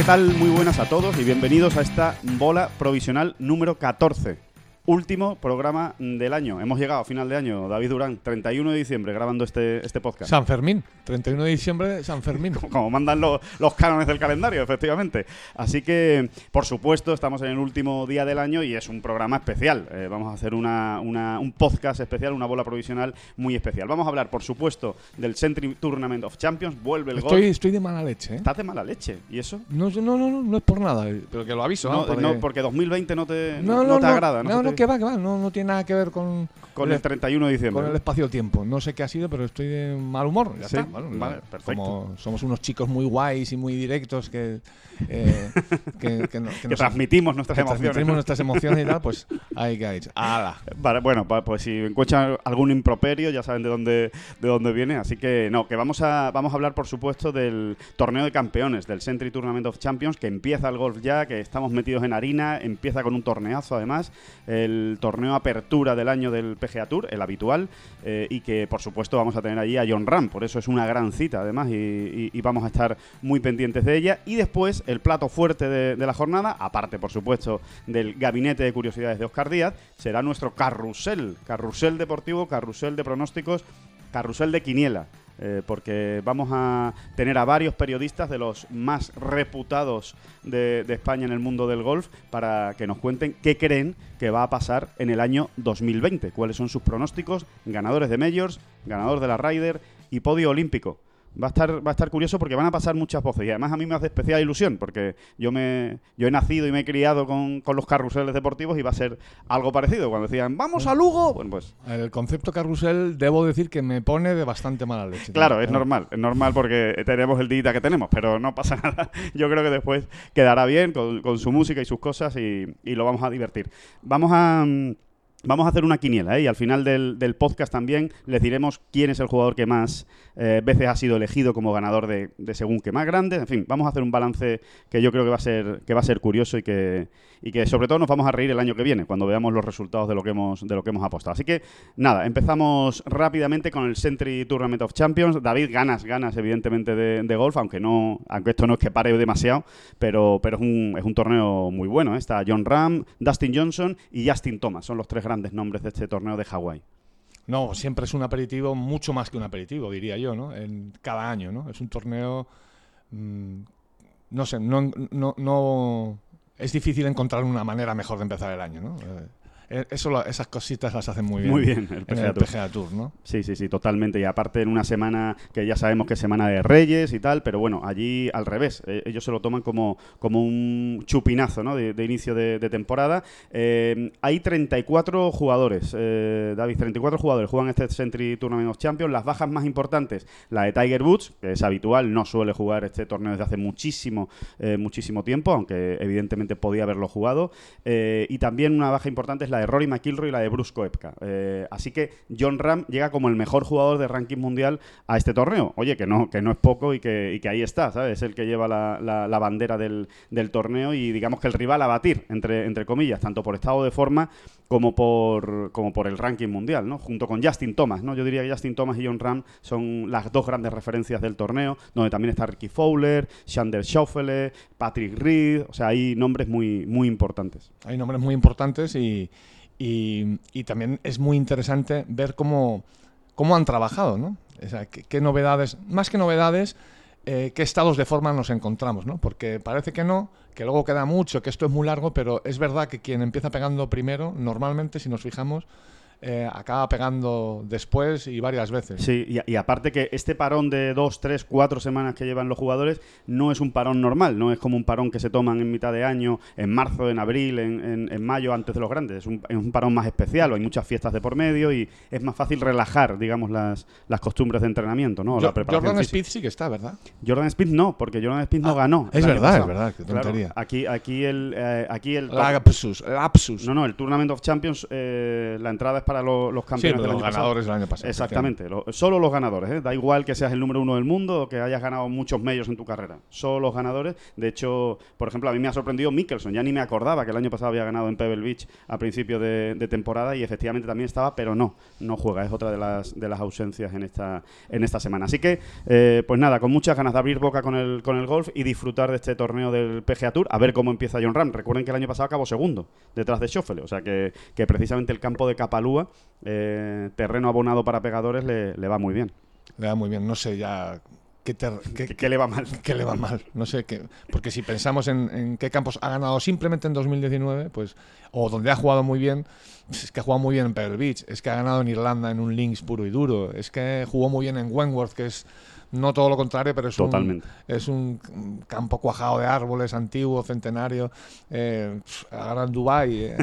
¿qué tal? Muy buenas a todos y bienvenidos a esta bola provisional número 14. Último programa del año. Hemos llegado a final de año, David Durán, 31 de diciembre, grabando este, este podcast. San Fermín, 31 de diciembre, San Fermín. como mandan los, los cánones del calendario, efectivamente. Así que, por supuesto, estamos en el último día del año y es un programa especial. Eh, vamos a hacer una, una- un podcast especial, una bola provisional muy especial. Vamos a hablar, por supuesto, del Century Tournament of Champions. Vuelve el Estoy, golf. estoy de mala leche, ¿eh? Estás de mala leche. ¿Y eso? No, no, no, no, no es por nada, pero que lo aviso. No, Porque- no, porque 2020 no te, no, no te agrada. No, se no, que va, que va, no, no tiene nada que ver con, Con el 31 de diciembre. con el espacio-tiempo. No sé qué ha sido, pero estoy de mal humor. Ya Sí, está. Bueno, vale, perfecto. Como somos unos chicos muy guays y muy directos que, eh, que, que, no- que que nos- transmitimos nuestras emociones. transmitimos nuestras emociones y tal, pues ahí que. ¡Hala! Vale, bueno, pues si encuentran algún improperio, ya saben de dónde, de dónde viene. Así que no, que vamos a, vamos a hablar, por supuesto, del torneo de campeones, del Century Tournament of Champions, que empieza el golf ya, que estamos metidos en harina, empieza con un torneazo además, el torneo apertura del año del PGA Tour, el habitual, eh, y que por supuesto vamos a tener allí a John Ram, por eso es una gran cita además, y, vamos a estar muy pendientes de ella. Y después el plato fuerte de, de la jornada, aparte por supuesto del gabinete de curiosidades de Oscar Díaz, será nuestro carrusel, carrusel deportivo, carrusel de pronósticos, carrusel de quiniela. Eh, porque vamos a tener a varios periodistas de los más reputados de, de España en el mundo del golf para que nos cuenten qué creen que va a pasar en el año 2020, cuáles son sus pronósticos, ganadores de Majors, ganador de la Ryder y podio olímpico. Va a, estar, va a estar curioso porque van a pasar muchas voces y además a mí me hace especial ilusión porque yo me yo he nacido y me he criado con, con los carruseles deportivos y va a ser algo parecido. Cuando decían, vamos a Lugo, bueno, pues El concepto carrusel, debo decir que me pone de bastante mala leche. Claro, es ¿no? normal, es normal porque tenemos el día que tenemos, pero no pasa nada. Yo creo que después quedará bien con, con su música y sus cosas y, y lo vamos a divertir. Vamos a... Vamos a hacer una quiniela ¿eh? y al final del, podcast también les diremos quién es el jugador que más eh, veces ha sido elegido como ganador de, según que más grande. En fin, vamos a hacer un balance que yo creo que va a ser, que va a ser curioso y que, y que sobre todo nos vamos a reír el año que viene cuando veamos los resultados de lo que hemos, de lo que hemos apostado. Así que nada, empezamos rápidamente con el Century Tournament of Champions. David, ganas, ganas evidentemente de, de golf, aunque no, aunque esto no es que pare demasiado, pero, pero es, un, es un torneo muy bueno. ¿eh? Está John Ram, Dustin Johnson y Justin Thomas. Son los tres grandes nombres de este torneo de Hawái. No, siempre es un aperitivo, mucho más que un aperitivo, diría yo, ¿no? En cada año, ¿no? Es un torneo. mm, no sé, no, no, Es difícil encontrar una manera mejor de empezar el año, ¿no? Eh, eso, lo- esas cositas las hacen muy bien. Muy bien, el en PGA el Tour. PGA Tour, ¿no? Sí, sí, sí, totalmente. Y aparte en una semana que ya sabemos que es semana de Reyes y tal, pero bueno, allí al revés. Eh, ellos se lo toman como, como un chupinazo ¿no? de, de inicio de, de temporada. Eh, hay 34 jugadores, eh, David, 34 jugadores juegan este Century Tournament of Champions. Las bajas más importantes, la de Tiger Woods, que es habitual, no suele jugar este torneo desde hace muchísimo, eh, muchísimo tiempo, aunque evidentemente podía haberlo jugado. Eh, y también una baja importante es la de Rory McIlroy y la de Bruce Koepka. Eh, así que John Ram llega como el mejor jugador de ranking mundial a este torneo. Oye, que no, que no es poco y que, que ahí está, ¿sabes? Es el que lleva la, la- bandera del, del torneo y digamos que el rival a batir, entre, entre comillas, tanto por estado de forma como por, como por el ranking mundial, ¿no? Junto con Justin Thomas, ¿no? Yo diría que Justin Thomas y John Ram son las dos grandes referencias del torneo, donde también está Ricky Fowler, Xander Schauffele, Patrick Reed, o sea, hay nombres muy, muy importantes. Hay nombres muy importantes y, y- y también es muy interesante ver cómo, cómo han trabajado, ¿no? Qué novedades, más que novedades, eh, qué estados de forma nos encontramos, ¿no? Porque parece que no, que luego queda mucho, que esto es muy largo, pero es verdad que quien empieza pegando primero, normalmente, si nos fijamos, eh, acaba pegando después y varias veces. Sí, y, y aparte que este parón de dos, tres, cuatro semanas que llevan los jugadores no es un parón normal, no es como un parón que se toman en mitad de año, en marzo, en abril, en, en- en mayo, antes de los grandes. Es un, es un parón más especial, hay muchas fiestas de por medio y es más fácil relajar, digamos, las, las costumbres de entrenamiento, ¿no? O la preparación Jordan física. Speed sí que está, ¿verdad? Jordan Speed no, porque Jordan Speed no Ah, ganó. es verdad, es verdad, qué Claro, tontería. aquí, aquí el, eh, aquí el Lapsus, lapsus. no, no, el Tournament of Champions, eh, la entrada es para lo- los sí, campeones pero del los año pasado. ganadores del año pasado. Exactamente, lo- solo los ganadores, ¿eh? da igual que seas el número uno del mundo o que hayas ganado muchos medios en tu carrera, solo los ganadores. De hecho, por ejemplo, a mí me ha sorprendido Mickelson, ya ni me acordaba que el año pasado había ganado en Pebble Beach a principio de, de temporada y efectivamente también estaba, pero no, no juega, es otra de las, de las ausencias en esta, en esta semana. Así que, eh, pues nada, con muchas ganas de abrir boca con el, con el golf y disfrutar de este torneo del PGA Tour, a ver cómo empieza John Ram. Recuerden que el año pasado acabó segundo, detrás de Schoffele, o sea que, que precisamente el campo de Capalúa, eh, terreno abonado para pegadores, le, le va muy bien. Le da muy bien, no sé ya qué, qué- ¿Qué, qué le va mal? qué le va mal. No sé qué. Porque si pensamos en, en qué campos ha ganado simplemente en 2019, pues. O donde ha jugado muy bien. pues es que ha jugado muy bien en Pebble Beach. Es que ha ganado en Irlanda en un links puro y duro. Es que jugó muy bien en Wentworth, que es. No todo lo contrario, pero es Totalmente. un, es un campo cuajado de árboles, antiguo, centenario. Eh, ha ganado en Dubai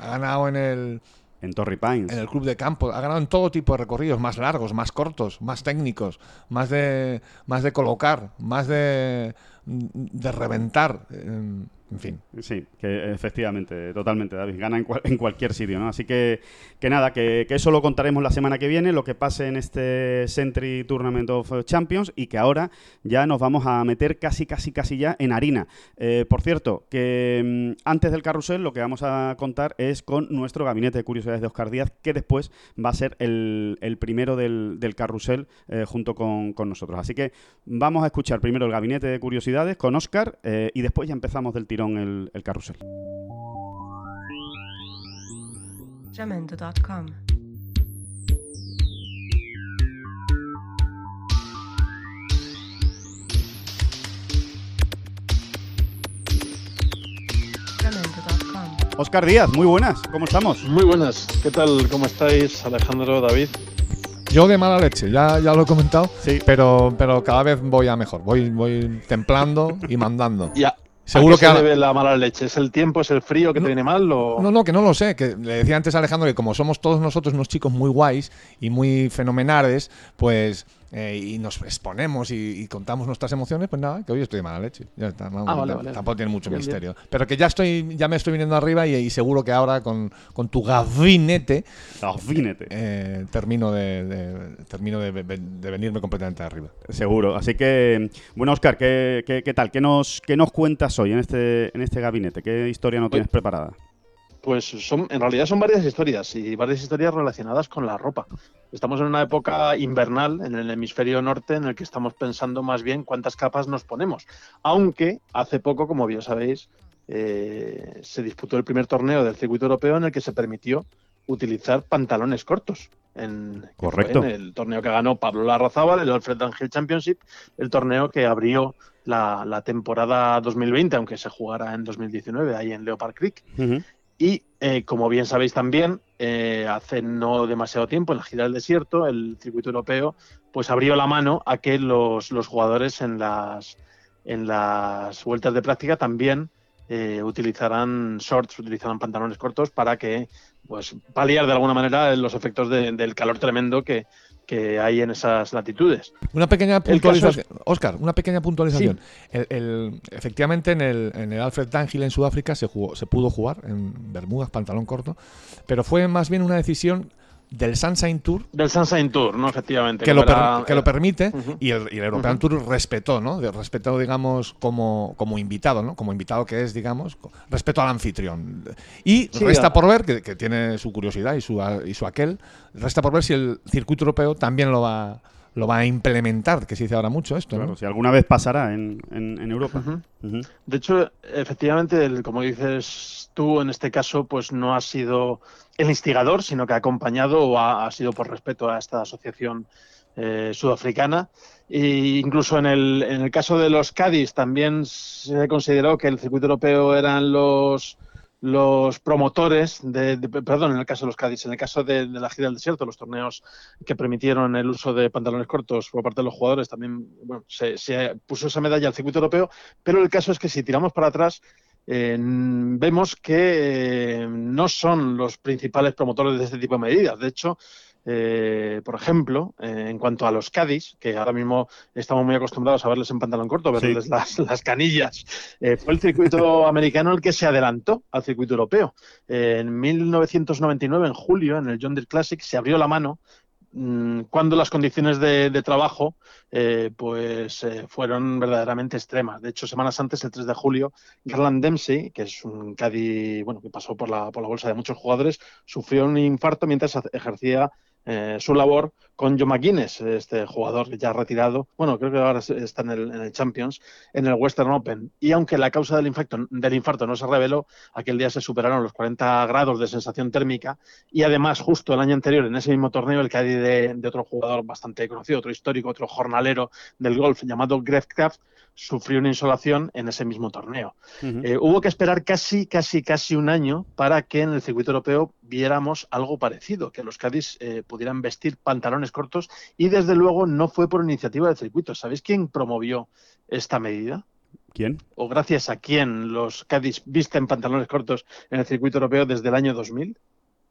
ha ganado en el, En Torrey Pines. en el club de campo. Ha ganado en todo tipo de recorridos, más largos, más cortos, más técnicos, más de, más de colocar, más de, de reventar. En, en fin. Sí, que efectivamente, totalmente, David. Gana en, cual- en cualquier sitio, ¿no? Así que, que nada, que, que eso lo contaremos la semana que viene, lo que pase en este Century Tournament of Champions y que ahora ya nos vamos a meter casi, casi, casi ya en harina. Eh, por cierto, que mm, antes del carrusel lo que vamos a contar es con nuestro gabinete de curiosidades de Oscar Díaz, que después va a ser el, el primero del, del carrusel eh, junto con, con nosotros. Así que vamos a escuchar primero el gabinete de curiosidades con Oscar eh, y después ya empezamos del tirón el, el carrusel. Jamendo.com. Oscar Díaz, muy buenas, ¿cómo estamos? Muy buenas, ¿qué tal? ¿Cómo estáis, Alejandro, David? Yo de mala leche, ya, ya lo he comentado, Sí. pero, pero cada vez voy a mejor. Voy, voy templando y mandando. Ya. Seguro ¿A qué que se ahora- debe la mala leche? ¿Es el tiempo, es el frío que te viene mal o...? No, no, que no lo sé. Que le decía antes a Alejandro que como somos todos nosotros unos chicos muy guays y muy fenomenales, pues eh, y nos exponemos y, y contamos nuestras emociones, pues nada, que hoy estoy de mala leche. Ya está, no, Ah, vale, t- vale. Tampoco tiene mucho Bien, bien. misterio. Pero que ya estoy, ya me estoy viniendo arriba y, y seguro que ahora con, con tu gabinete Gabinete. eh, termino de, de- termino de, de- de venirme completamente arriba. Seguro. Así que, bueno, Oscar, ¿qué, qué, qué tal? ¿Qué nos, ¿Qué nos cuentas hoy en este, en este gabinete? ¿Qué historia no tienes preparada? Pues son, en realidad son varias historias y varias historias relacionadas con la ropa. Estamos en una época invernal en el hemisferio norte en el que estamos pensando más bien cuántas capas nos ponemos. Aunque hace poco, como bien sabéis, eh, se disputó el primer torneo del circuito europeo en el que se permitió utilizar pantalones cortos. En, Correcto. en el torneo que ganó Pablo Larrazábal, el Alfred Angel Championship, el torneo que abrió la, la temporada 2020, aunque se jugara en 2019 ahí en Leopard Creek. Y eh, como bien sabéis también, eh, hace no demasiado tiempo, en la gira del desierto, el circuito europeo pues abrió la mano a que los, los jugadores en las, en las vueltas de práctica también eh, utilizarán shorts, utilizarán pantalones cortos para que pues paliar de alguna manera los efectos de- del calor tremendo que, que hay en esas latitudes. Una pequeña puntualización. Oscar, una pequeña puntualización. El- el- efectivamente, en el, en el Alfred Dunhill en Sudáfrica se, jugó, se pudo jugar en Bermudas, pantalón corto, pero fue más bien una decisión del Sunshine Tour Del Sunshine Tour, ¿no? Efectivamente. que, lo, per- que lo permite Ujú. y, el, y el European Tour respetó, ¿no? Respetó, digamos, como, como invitado, ¿no? Como invitado que es, digamos, respeto al anfitrión. Y Sí, resta a- por ver, que, que tiene su curiosidad y su, y su aquel, resta por ver si el circuito europeo también lo va, lo va a implementar, que se dice ahora mucho esto, si alguna vez pasará en, en- en Europa. De hecho, efectivamente, el- como dices tú, en este caso, pues no ha sido el instigador, sino que ha acompañado o ha, ha sido por respeto a esta asociación eh, sudafricana. E incluso en el, en el caso de los Cádiz también se consideró que el circuito europeo eran los, los promotores, de, perdón, en el caso de los Cádiz, en el caso de, la gira del desierto, los torneos que permitieron el uso de pantalones cortos por parte de los jugadores, también bueno, se, puso esa medalla al circuito europeo, pero el caso es que si tiramos para atrás, eh, vemos que eh, no son los principales promotores de este tipo de medidas. De hecho, eh, por ejemplo, eh, en cuanto a los Cádiz, que ahora mismo estamos muy acostumbrados a verles en pantalón corto, verles las, las canillas, eh, fue el circuito americano el que se adelantó al circuito europeo. En 1999, en julio, en el John Deere Classic, se abrió la mano mm, cuando las condiciones de, de trabajo pues fueron verdaderamente extremas. De hecho, semanas antes, el 3 de julio, Garland Dempsey, que es un caddy bueno, que pasó por la, por la bolsa de muchos jugadores, sufrió un infarto mientras ejercía eh, su labor con Joe McGuinness, este jugador ya retirado, bueno, creo que ahora está en el, en el Champions, en el Western Open. Y aunque la causa del infarto, del infarto no se reveló, aquel día se superaron los 40 grados de sensación térmica y además justo el año anterior, en ese mismo torneo, el caddy de, de otro jugador bastante conocido, otro histórico, otro jornalero del golf llamado Greg Kraft, sufrió una insolación en ese mismo torneo. Eh, hubo que esperar casi, casi, casi un año para que en el circuito europeo viéramos algo parecido, que los Cádiz eh, pudieran vestir pantalones cortos y desde luego no fue por iniciativa del circuito. ¿Sabéis quién promovió esta medida? ¿Quién? ¿O gracias a quién los Cádiz visten pantalones cortos en el circuito europeo desde el año 2000?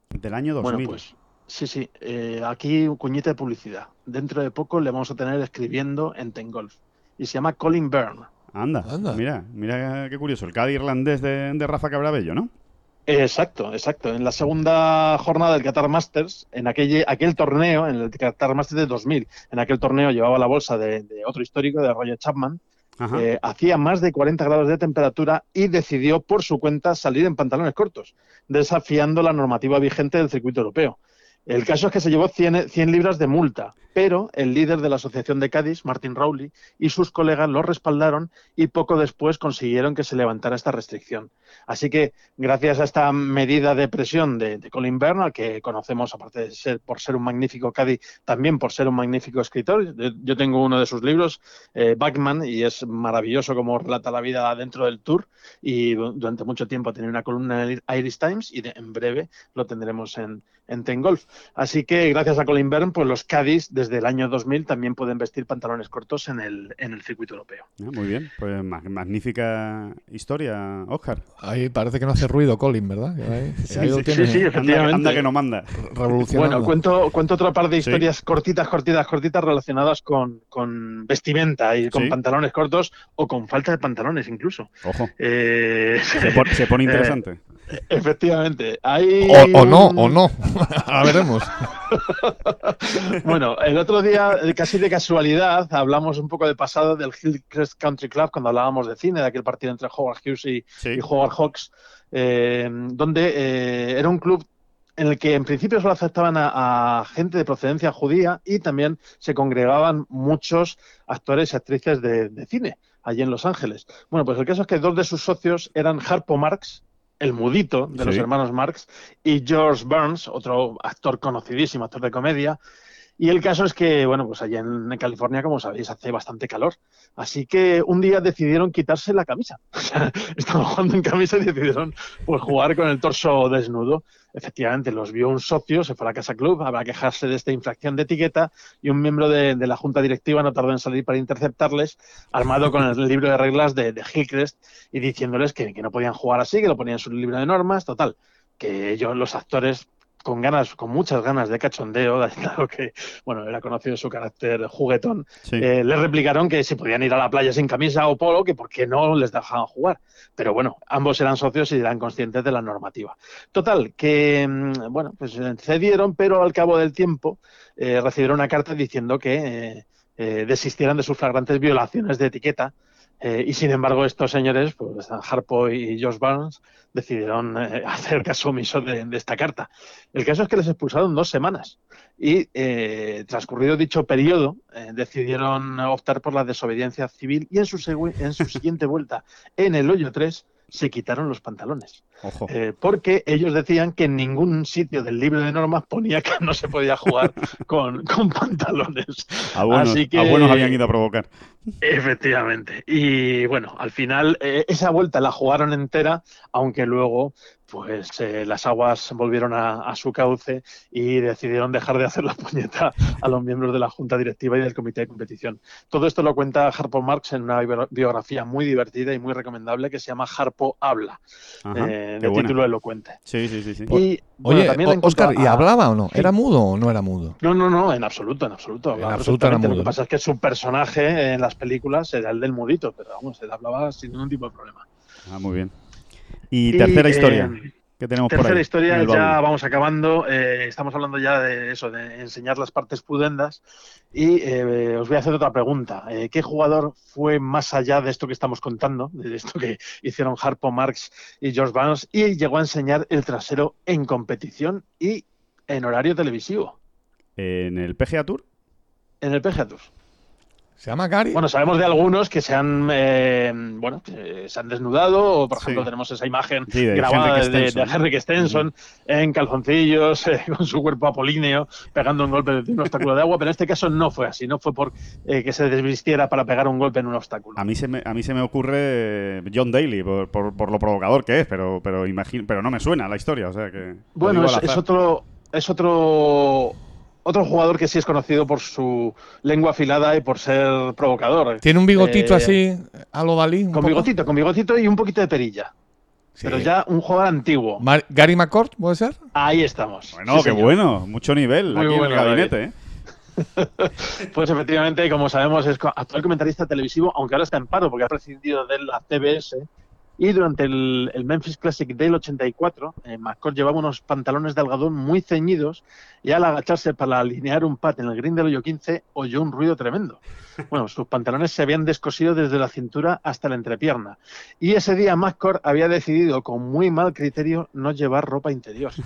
Del año 2000. Bueno, pues sí, sí. eh, aquí un cuñete de publicidad. Dentro de poco le vamos a tener escribiendo en Tengolf. Y se llama Colin Byrne. Anda, Anda. mira, mira qué curioso. El Cádiz irlandés de, de Rafa Cabrabello, ¿no? Exacto, exacto. En la segunda jornada del Qatar Masters, en aquel, aquel torneo, en el Qatar Masters de 2000, en aquel torneo llevaba la bolsa de, de otro histórico, de Roger Chapman, eh, hacía más de 40 grados de temperatura y decidió por su cuenta salir en pantalones cortos, desafiando la normativa vigente del circuito europeo. El caso es que se llevó 100, 100 libras de multa, pero el líder de la Asociación de Cádiz, Martin Rowley, y sus colegas lo respaldaron y poco después consiguieron que se levantara esta restricción. Así que, gracias a esta medida de presión de, Colin Byrne, al que conocemos, aparte de ser por ser un magnífico Cádiz, también por ser un magnífico escritor, yo, tengo uno de sus libros, eh, Backman, y es maravilloso como relata la vida dentro del Tour, y du- durante mucho tiempo ha tenido una columna en el Irish Times, y en breve lo tendremos en, en. Así que, gracias a Colin Byrne, pues los Cádiz, desde el año 2000, también pueden vestir pantalones cortos en el, en el circuito europeo. Ah, muy bien, pues ma- magnífica historia, Oscar. Ahí parece que no hace ruido Colin, ¿verdad? Ahí- Sí, ahí sí, tiene sí, sí, efectivamente. anda que no manda. revolucionando. Bueno, cuento, cuento otra par de Sí. historias cortitas, cortitas, cortitas relacionadas con, con vestimenta y con Sí. pantalones cortos o con falta de pantalones incluso. Ojo, Eh, se, pon- se pone interesante. Efectivamente. Hay O, o no, o no. Ahora veremos. Bueno, el otro día, casi de casualidad, hablamos un poco del pasado del Hillcrest Country Club cuando hablábamos de cine, de aquel partido entre Howard Hughes y, Sí. y Howard Hawks, eh, donde eh, era un club en el que en principio solo aceptaban a, a gente de procedencia judía y también se congregaban muchos actores y actrices de, de cine allí en Los Ángeles. Bueno, pues el caso es que dos de sus socios eran Harpo Marx, el mudito de los hermanos Marx, y George Burns, otro actor conocidísimo, actor de comedia. Y el caso es que, bueno, pues allá en, California, como sabéis, hace bastante calor. Así que un día decidieron quitarse la camisa. O sea, estaban jugando en camisa y decidieron pues, jugar con el torso desnudo. Efectivamente, los vio un socio, se fue a la Casa Club, habrá quejarse de esta infracción de etiqueta y un miembro de, de la Junta Directiva no tardó en salir para interceptarles, armado con el libro de reglas de, de Hillcrest y diciéndoles que, que no podían jugar así, que lo ponían en su libro de normas, total. Que ellos, los actores, con ganas, con muchas ganas de cachondeo, dado que, bueno, era conocido su carácter juguetón, Sí. eh, les replicaron que si podían ir a la playa sin camisa o polo, que por qué no les dejaban jugar. Pero bueno, ambos eran socios y eran conscientes de la normativa. Total, que, mm, bueno, pues cedieron, pero al cabo del tiempo eh, recibieron una carta diciendo que eh, eh, desistieran de sus flagrantes violaciones de etiqueta. Eh, y sin embargo, estos señores, pues Harpo y Josh Barnes, decidieron eh, hacer caso omiso de, de esta carta. El caso es que les expulsaron dos semanas y eh, transcurrido dicho periodo eh, decidieron optar por la desobediencia civil y en su, en su siguiente vuelta en el hoyo 3 se quitaron los pantalones Ojo. eh, porque ellos decían que en ningún sitio del libro de normas ponía que no se podía jugar con, con pantalones. A buenos, así que- a buenos habían ido a provocar. Efectivamente. Y bueno, al final eh, esa vuelta la jugaron entera, aunque luego pues eh, las aguas volvieron a, a su cauce y decidieron dejar de hacer la puñeta a los miembros de la junta directiva y del comité de competición. Todo esto lo cuenta Harpo Marx en una bio- biografía muy divertida y muy recomendable que se llama Harpo Habla, Ajá, eh, de buena. título elocuente. Sí, sí, sí. sí. Y bueno, Oye, también Oscar, ¿y a- hablaba o no? ¿Era mudo o no era mudo? No, no, no, en absoluto, en absoluto. En absoluto era perfectamente. Lo mudo. que pasa es que su personaje en las películas era el del mudito, pero vamos, él hablaba sin ningún tipo de problema. Ah, muy bien. Y Y, tercera eh, historia. ¿Qué tenemos por Tercera ahí? historia, ya vamos acabando. eh, estamos hablando ya de eso, de enseñar las partes pudendas. Y eh, os voy a hacer otra pregunta. ¿Qué jugador fue más allá de esto que estamos contando, de esto que hicieron Harpo Marx y George Barnes, y llegó a enseñar el trasero en competición y en horario televisivo, ¿En el PGA Tour? en el PGA Tour? ¿Se llama Gary? Bueno, sabemos de algunos que se han, eh, bueno, que se han desnudado, o por Sí. ejemplo tenemos esa imagen Sí, de grabada Henrik de, de Stenson. Henrik Stenson en calzoncillos, eh, con su cuerpo apolíneo, pegando un golpe de un obstáculo de agua, pero en este caso no fue así, no fue por eh, que se desvistiera para pegar un golpe en un obstáculo. A mí se me, a mí se me ocurre John Daly, por, por- por lo provocador que es, pero, pero, imagino, pero no me suena la historia, o sea que... Bueno, es, otro, es otro, otro jugador que sí es conocido por su lengua afilada y por ser provocador. ¿Tiene un bigotito Eh, así a lo Dalí? Con poco? bigotito, con bigotito y un poquito de perilla. Sí. Pero ya un jugador antiguo. Mar- ¿Gary McCord puede ser? Ahí estamos. Bueno, Sí, qué señor. bueno, mucho nivel Muy aquí bueno, en el gabinete, ¿eh? Pues efectivamente, como sabemos, es actual comentarista televisivo, aunque ahora está en paro porque ha prescindido de la CBS. Y durante el, el Memphis Classic del 84, eh, McCord llevaba unos pantalones de algodón muy ceñidos y al agacharse para alinear un pat en el green del hoyo 15 oyó un ruido tremendo. Bueno, sus pantalones se habían descosido desde la cintura hasta la entrepierna. Y ese día McCord había decidido con muy mal criterio no llevar ropa interior.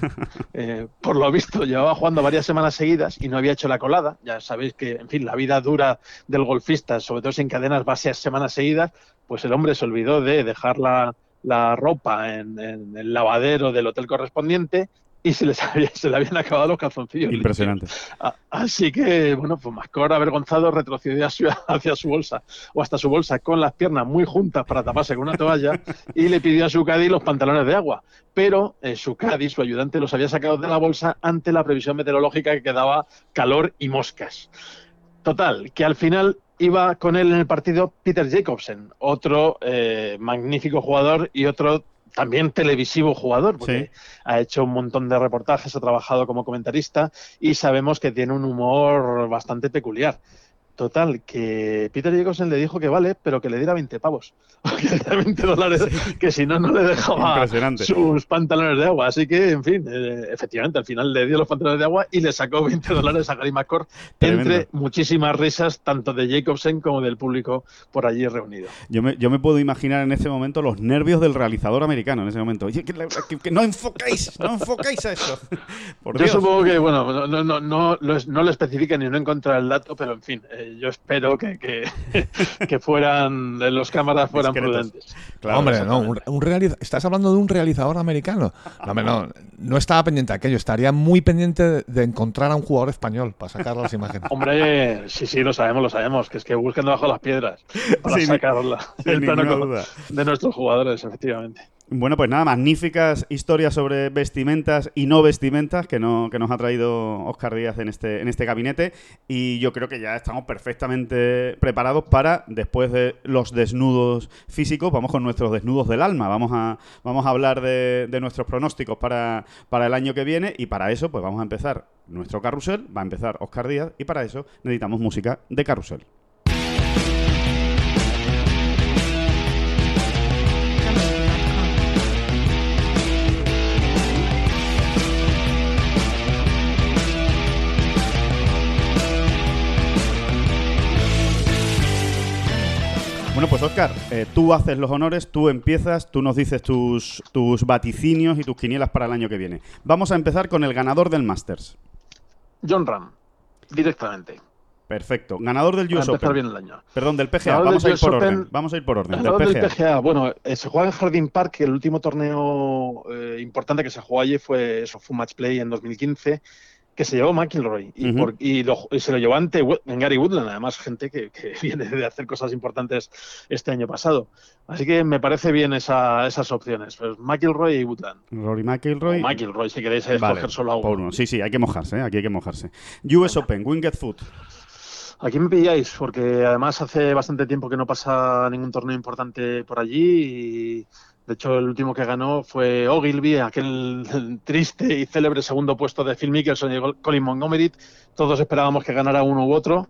Eh, por lo visto, llevaba jugando varias semanas seguidas y no había hecho la colada. Ya sabéis que, en fin, la vida dura del golfista, sobre todo si encadenas varias semanas seguidas, pues el hombre se olvidó de dejar la, la ropa en, en el lavadero del hotel correspondiente y se, les había- se le habían acabado los calzoncillos. Impresionante. A- Así que, bueno, pues Mascor avergonzado retrocedió hacia, hacia su bolsa o hasta su bolsa con las piernas muy juntas para taparse con una toalla y le pidió a su caddy los pantalones de agua. Pero eh, su caddy, su ayudante, los había sacado de la bolsa ante la previsión meteorológica que quedaba calor y moscas. Total, que al final iba con él en el partido Peter Jacobsen, otro eh, magnífico jugador y otro también televisivo jugador, porque ha hecho un montón de reportajes, ha trabajado como comentarista y sabemos que tiene un humor bastante peculiar. Total, que Peter Jacobsen le dijo que vale, pero que le diera 20 pavos. Que le diera 20 dólares, que si no, no le dejaba sus pantalones de agua. Así que, en fin, eh, efectivamente, al final le dio los pantalones de agua y le sacó 20 dólares a Gary McCord, entre muchísimas risas, tanto de Jacobsen como del público por allí reunido. Yo me, yo me puedo imaginar en ese momento los nervios del realizador americano en ese momento. Oye, que, que- que no enfocáis, no enfocáis a eso. Por Yo Dios. supongo que, bueno, no, no, no, no, lo, no lo especifican y no encontrar el dato, pero en fin, eh, yo espero que, que, que fueran, los cámaras fueran Discretos. prudentes. Claro, hombre, no, un, un realiza- estás hablando de un realizador americano. No, hombre, no, no estaba pendiente de aquello, estaría muy pendiente de, encontrar a un jugador español para sacar las imágenes. Hombre, sí, sí, lo sabemos, lo sabemos, que es que buscan debajo las piedras para Sí, el plano duda. de nuestros jugadores, efectivamente. Bueno, pues nada, magníficas historias sobre vestimentas y no vestimentas que, no, que nos ha traído Oscar Díaz en este, en este gabinete. Y yo creo que ya estamos perfectamente preparados para, después de los desnudos físicos, vamos con nuestros desnudos del alma. Vamos a, vamos a hablar de, de nuestros pronósticos para, para el año que viene. Y para eso, pues vamos a empezar nuestro carrusel. Va a empezar Oscar Díaz. Y para eso necesitamos música de carrusel. Bueno, pues Oscar, eh, tú haces los honores, tú empiezas, tú nos dices tus, tus vaticinios y tus quinielas para el año que viene. Vamos a empezar con el ganador del Masters. John Ram, directamente. Perfecto. Ganador del US empezar Open. bien el año. Perdón, del PGA. Vamos a del por Open. orden. Vamos a ir por orden. Del Ganador PGA. del PGA, bueno, eh, se juega en Harding Park, el último torneo eh, importante que se jugó allí fue eso, fue un match play en 2015 que se llevó McIlroy y, por- y lo- y se lo llevó ante en Gary Woodland, además gente que, que viene de hacer cosas importantes este año pasado. Así que me parece bien esa- esas opciones, pues McIlroy y Woodland. Rory McIlroy. O McIlroy, si queréis escoger Vale, solo a uno. por uno. Sí, sí, hay que mojarse, ¿eh? aquí hay que mojarse. US Open, Winged Foot. Aquí me pilláis, porque además hace bastante tiempo que no pasa ningún torneo importante por allí y de hecho el último que ganó fue Ogilvy, aquel triste y célebre segundo puesto de Phil Mickelson y Colin Montgomery. Todos esperábamos que ganara uno u otro.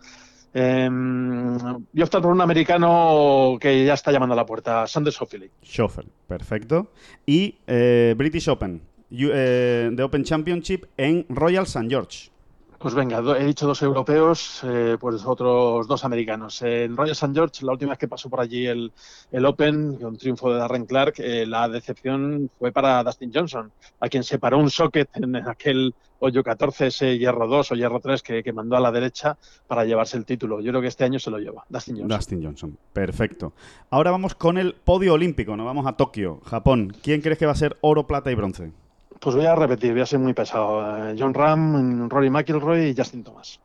Eh, a optar por un americano que ya está llamando a la puerta, Sanders Hoffley. Schoffel, perfecto. Y eh, British Open, eh, The Open Championship en Royal St. George. Pues venga, he dicho dos europeos, eh, pues otros dos americanos. En Royal St. George, la última vez que pasó por allí el, el Open, con triunfo de Darren Clark, eh, la decepción fue para Dustin Johnson, a quien se paró un socket en aquel hoyo 14, ese hierro 2 o hierro 3 que, que mandó a la derecha para llevarse el título. Yo creo que este año se lo lleva, Dustin Johnson. Dustin Johnson, perfecto. Ahora vamos con el podio olímpico, nos vamos a Tokio, Japón. ¿Quién crees que va a ser oro, plata y bronce? Pues voy a repetir, voy a ser muy pesado. Eh, John Ram, Rory McIlroy y Justin Thomas.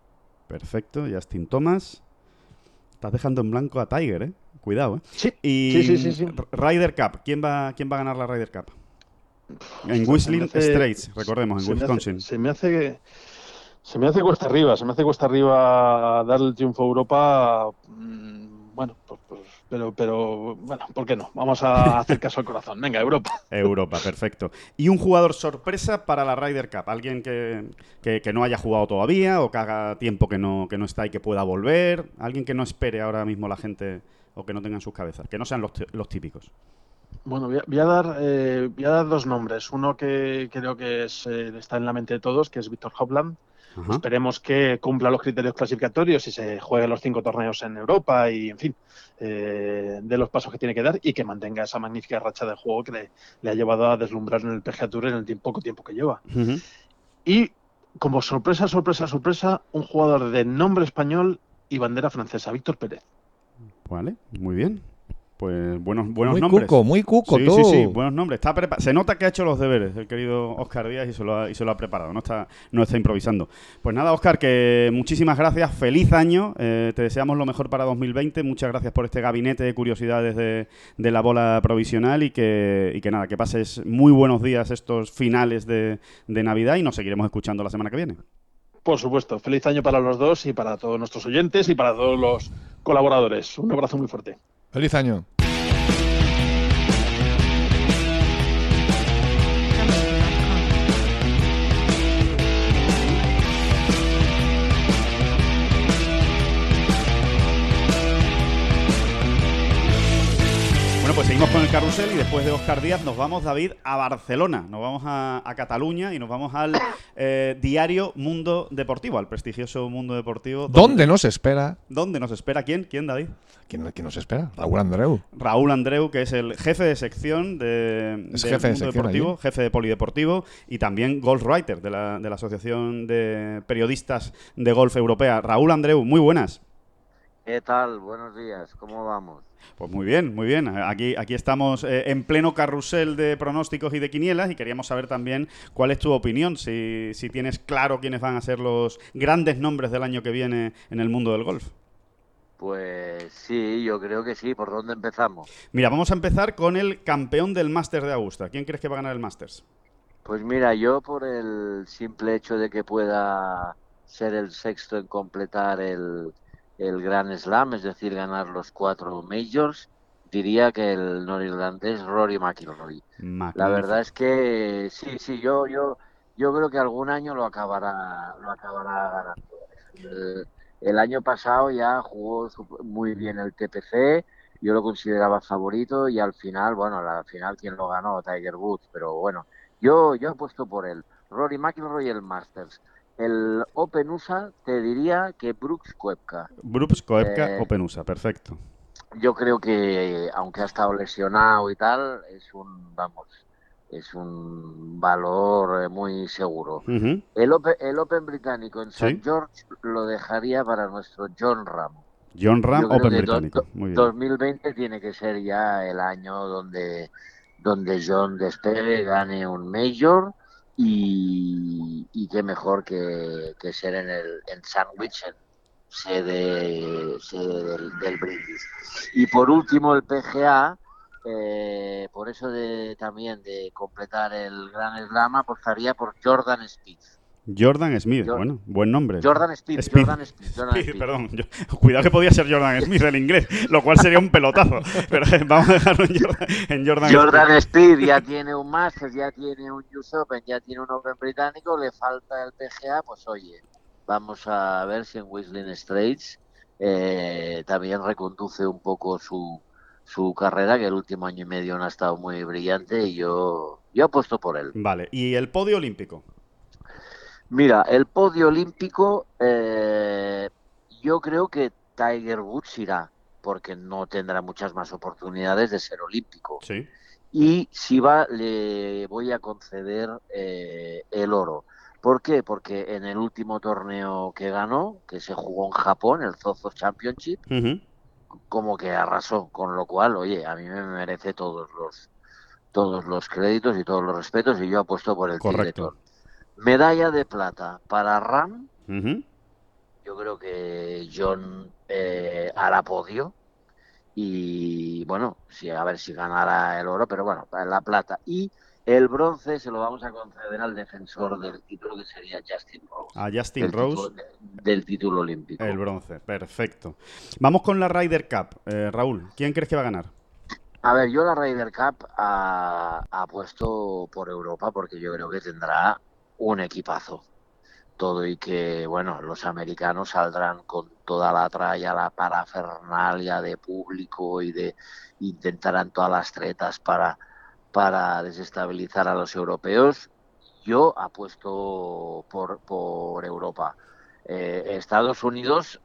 Perfecto, Justin Thomas. Estás dejando en blanco a Tiger, ¿eh? Cuidado, ¿eh? Sí, Y Sí, sí, sí, sí. R- Ryder Cup, ¿quién va, quién va a ganar la Ryder Cup? En Whistling hace- Straits, recordemos, en se me hace- Wisconsin. se me hace que- se me hace cuesta arriba, se me hace cuesta arriba dar el triunfo a Europa. mm, Bueno, pues, pues, pero, pero bueno, ¿por qué no? Vamos a hacer caso al corazón. Venga, Europa. Europa, perfecto. Y un jugador sorpresa para la Ryder Cup. Alguien que, que- que no haya jugado todavía o que haga tiempo que no, que no está y que pueda volver. Alguien que no espere ahora mismo la gente o que no tenga en sus cabezas. Que no sean los, los típicos. Bueno, voy a, voy a dar, eh, voy a dar dos nombres. Uno que creo que es, eh, está en la mente de todos, que es Víctor Hovland. Ajá. Esperemos que cumpla los criterios clasificatorios y se juegue los cinco torneos en Europa y, en fin, eh, de los pasos que tiene que dar y que mantenga esa magnífica racha de juego que le, le ha llevado a deslumbrar en el PGA Tour en el tiempo- poco tiempo que lleva. Y como sorpresa, sorpresa, sorpresa, un jugador de nombre español y bandera francesa, Víctor Pérez. Vale, muy bien. Pues buenos, buenos muy nombres. cuco, muy cuco sí, tú. sí, sí, buenos nombres. Está se nota que ha hecho los deberes el querido Oscar Díaz y se lo ha, y se lo ha preparado, no está, no está improvisando. Pues nada, Oscar, que muchísimas gracias, feliz año, eh, te deseamos lo mejor para 2020, muchas gracias por este gabinete de curiosidades de, de la bola provisional y que, y que nada, que pases muy buenos días estos finales de, de Navidad y nos seguiremos escuchando la semana que viene. Por supuesto, feliz año para los dos y para todos nuestros oyentes y para todos los colaboradores. Un abrazo muy fuerte. Feliz año. Seguimos con el carrusel y después de Oscar Díaz nos vamos, David, a Barcelona. Nos vamos a, a Cataluña y nos vamos al eh, diario Mundo Deportivo, al prestigioso Mundo Deportivo. ¿Dónde nos espera? ¿Dónde nos espera? ¿Quién? ¿Quién, David? ¿Quién, quién nos espera? Raúl Andreu. Raúl Andreu, que es el jefe de sección de, Es del jefe de Mundo sección Deportivo, allí. jefe de Polideportivo y también golf writer de la, de la Asociación de Periodistas de Golf Europea. Raúl Andreu, muy buenas. ¿Qué tal? Buenos días, ¿cómo vamos? Pues muy bien, muy bien. Aquí, aquí estamos eh, en pleno carrusel de pronósticos y de quinielas y queríamos saber también cuál es tu opinión, si, si tienes claro quiénes van a ser los grandes nombres del año que viene en el mundo del golf. Pues sí, yo creo que sí. ¿Por dónde empezamos? Mira, vamos a empezar con el campeón del Masters de Augusta. ¿Quién crees que va a ganar el Masters? Pues mira, yo por el simple hecho de que pueda ser el sexto en completar el, el Grand Slam, es decir, ganar los cuatro majors, diría que el norirlandés Rory McIlroy. La verdad es que sí, sí, yo, yo, yo creo que algún año lo acabará, lo acabará ganando. El, el año pasado ya jugó muy bien el TPC, yo lo consideraba favorito y al final, bueno, al final quien lo ganó, Tiger Woods, pero bueno, yo, yo apuesto por él. Rory McIlroy el Masters. El Open USA te diría que Brooks Koepka. Brooks Koepka Eh, Open USA, perfecto. Yo creo que, aunque ha estado lesionado y tal, es un, vamos, es un valor eh, muy seguro. El Open, el Open británico en Sí. St. George lo dejaría para nuestro John Ram. John Ram Open británico. Muy bien. 2020 tiene que ser ya el año donde, donde John despegue, gane un Major y, y qué mejor que, que ser en el en Sandwich, en sede, sede del, del. Y por último el PGA, eh, por eso de también de completar el Gran Slam, apostaría por Jordan Speed. Jordan Smith, bueno, buen nombre. Jordan Speed. Jordan Speed, Jordan perdón, yo- cuidado que podía ser Jordan Smith en inglés, lo cual sería un pelotazo. Pero eh, vamos a dejarlo en Jordan, en Jordan Jordan Smith. Ya tiene un Masters, ya tiene un US Open, ya tiene un Open británico, le falta el PGA, pues oye, vamos a ver si en Whistling Straits eh, también reconduce un poco su, su carrera, que el último año y medio no ha estado muy brillante y yo, yo apuesto por él. Vale, y el podio olímpico. Mira, el podio olímpico, eh, yo creo que Tiger Woods irá, porque no tendrá muchas más oportunidades de ser olímpico. Sí. Y si va, le voy a conceder eh, el oro. ¿Por qué? Porque en el último torneo que ganó, que se jugó en Japón, el Zozo Championship, como que arrasó, con lo cual, oye, a mí me merece todos los todos los créditos y todos los respetos y yo apuesto por el Correcto. Medalla de plata para Ram, yo creo que John eh, hará podio y bueno, sí, a ver si ganará el oro, pero bueno, la plata. Y el bronce se lo vamos a conceder al defensor del título, que sería Justin Rose. A Justin del, Rose, título, del título olímpico. el bronce. Perfecto. Vamos con la Ryder Cup. Eh, Raúl, ¿quién crees que va a ganar? A ver, yo la Ryder Cup ha, ha puesto por Europa porque yo creo que tendrá un equipazo. Todo y que, bueno, los americanos saldrán con toda la tralla, la parafernalia de público y de intentarán todas las tretas para, para desestabilizar a los europeos. Yo apuesto por, por Europa. Eh, Estados Unidos,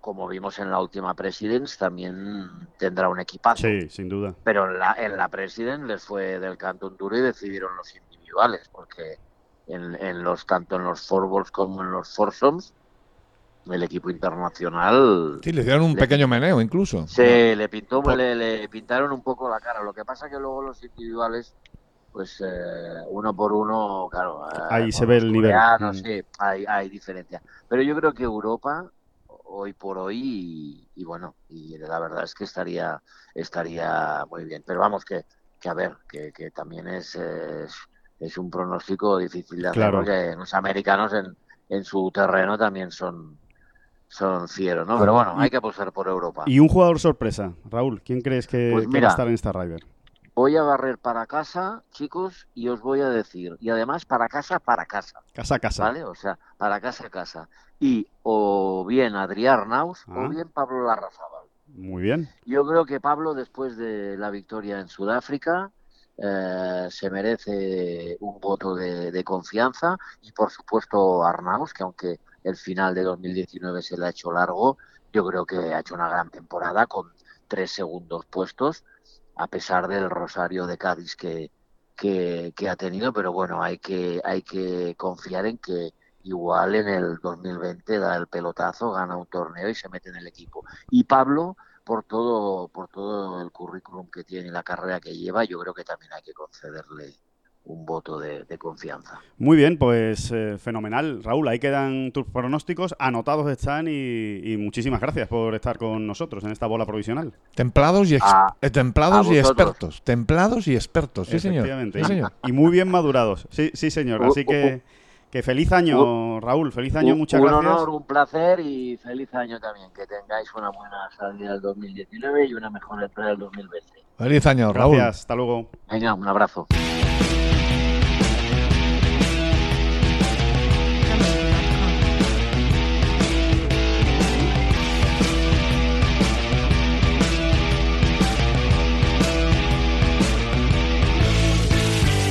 como vimos en la última Presidents, también tendrá un equipazo Sí, sin duda. pero en la, en la President les fue del Canton Tour y decidieron los individuales, porque en, en los tanto en los fourballs como en los foursomes el equipo internacional Sí, le dieron un Le- pequeño meneo incluso. se le pintó Por- le, le pintaron un poco la cara. Lo que pasa que luego los individuales pues eh, uno por uno, claro. eh, Ahí se ve el nivel. Mm. sí, hay, hay diferencia. Pero yo creo que Europa, hoy por hoy, y, y bueno, y la verdad es que estaría, estaría muy bien. Pero vamos, que, que a ver, que, que también es, es, es un pronóstico difícil de hacer, Claro. porque los americanos en, en su terreno también son, son fieros, ¿no? Pero bueno, hay que apostar por Europa. Y un jugador sorpresa. Raúl, ¿quién crees que, Pues que va a estar en esta Ryder? Voy a barrer para casa, chicos, y os voy a decir, y además para casa, para casa, Casa a casa. ¿vale? O sea, para casa, casa. Y o bien Adrián Ah. o bien Pablo Larrazábal. Muy bien. Yo creo que Pablo, después de la victoria en Sudáfrica, eh, se merece un voto de, confianza y, por supuesto, Arnaus, que aunque el final de 2019 se le ha hecho largo, yo creo que ha hecho una gran temporada con tres segundos puestos, a pesar del rosario de Cádiz que, que, que ha tenido, pero bueno, hay que, hay que confiar en que igual en el 2020 da el pelotazo, gana un torneo y se mete en el equipo. Y Pablo, por todo, por todo el currículum que tiene y la carrera que lleva, yo creo que también hay que concederle un voto de, de confianza. Muy bien, pues eh, fenomenal. Raúl, ahí quedan tus pronósticos, anotados están y, y muchísimas gracias por estar con nosotros en esta bola provisional. Templados y, ex- A- eh, templados a y expertos. Templados y expertos. Sí, señor. Sí, señor. Y muy bien madurados. Sí, sí, señor. Así que, que feliz año, Raúl. Feliz año, Un- muchas un gracias. honor, un placer y feliz año también. Que tengáis una buena salida del 2019 y una mejor entrada del 2020. Feliz año, Raúl. Gracias, hasta luego. Venga, un abrazo.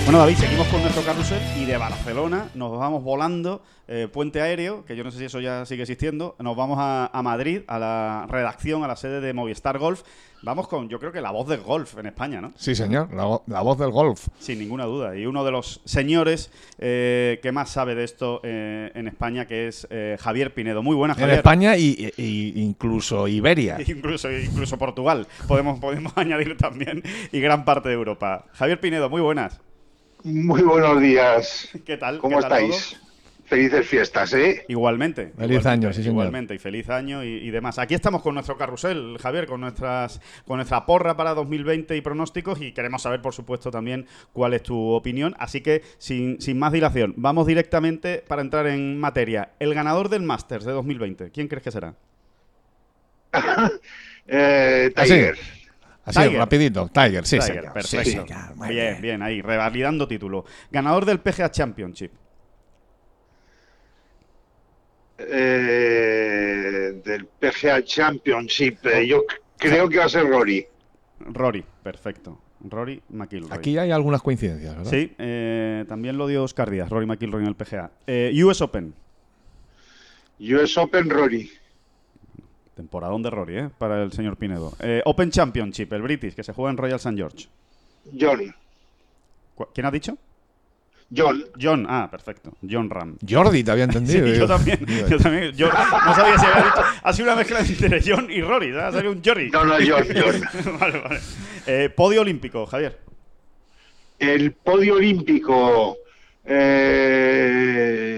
Bueno, David, seguimos con nuestro carrusel y de Barcelona nos vamos volando, eh, puente aéreo, que yo no sé si eso ya sigue existiendo, nos vamos a, a Madrid, a la redacción, a la sede de Movistar Golf. Vamos con, yo creo que la voz del golf en España, ¿no? Sí, señor. La, vo- la voz del golf. Sin ninguna duda. Y uno de los señores eh, que más sabe de esto eh, en España, que es eh, Javier Pinedo. Muy buenas, En Javier. España y, y- y incluso Iberia. Incluso, incluso Portugal. Podemos, podemos añadir también. Y gran parte de Europa. Javier Pinedo, muy buenas. Muy buenos días. ¿Qué tal? ¿Cómo ¿Qué tal estáis? Felices fiestas, ¿eh? Igualmente. Feliz igualmente, año, sí, señor. Igualmente, y feliz año y, y demás. Aquí estamos con nuestro carrusel, Javier, con nuestras con nuestra porra para 2020 y pronósticos y queremos saber, por supuesto, también cuál es tu opinión. Así que, sin, sin más dilación, vamos directamente para entrar en materia. El ganador del Masters de 2020, ¿quién crees que será? Eh. Tiger. Así, Tiger. rapidito. Tiger, sí, Tiger, señor. perfecto. Sí, señor. Muy bien, bien, ahí, revalidando título. Ganador del PGA Championship. Eh, del PGA Championship. eh, yo creo que va a ser Rory. Rory, perfecto. Rory McIlroy. Aquí hay algunas coincidencias, ¿verdad? Sí, eh, también lo dio Oscar Díaz, Rory McIlroy en el PGA. Eh, US Open, US Open Rory. Temporadón de Rory, ¿eh? Para el señor Pinedo. Eh, Open Championship, el British, que se juega en Royal St. George. John. Cu- ¿Quién ha dicho? John. John, ah, perfecto. John Ram. Jordi te había Sí, entendido. yo digo. también. Yo también. Yo no sabía si había dicho. Ha sido una mezcla entre John y Rory. Ha salido un Jory. No, no, John, John. vale, vale. Eh, podio olímpico, Javier. El podio olímpico. eh,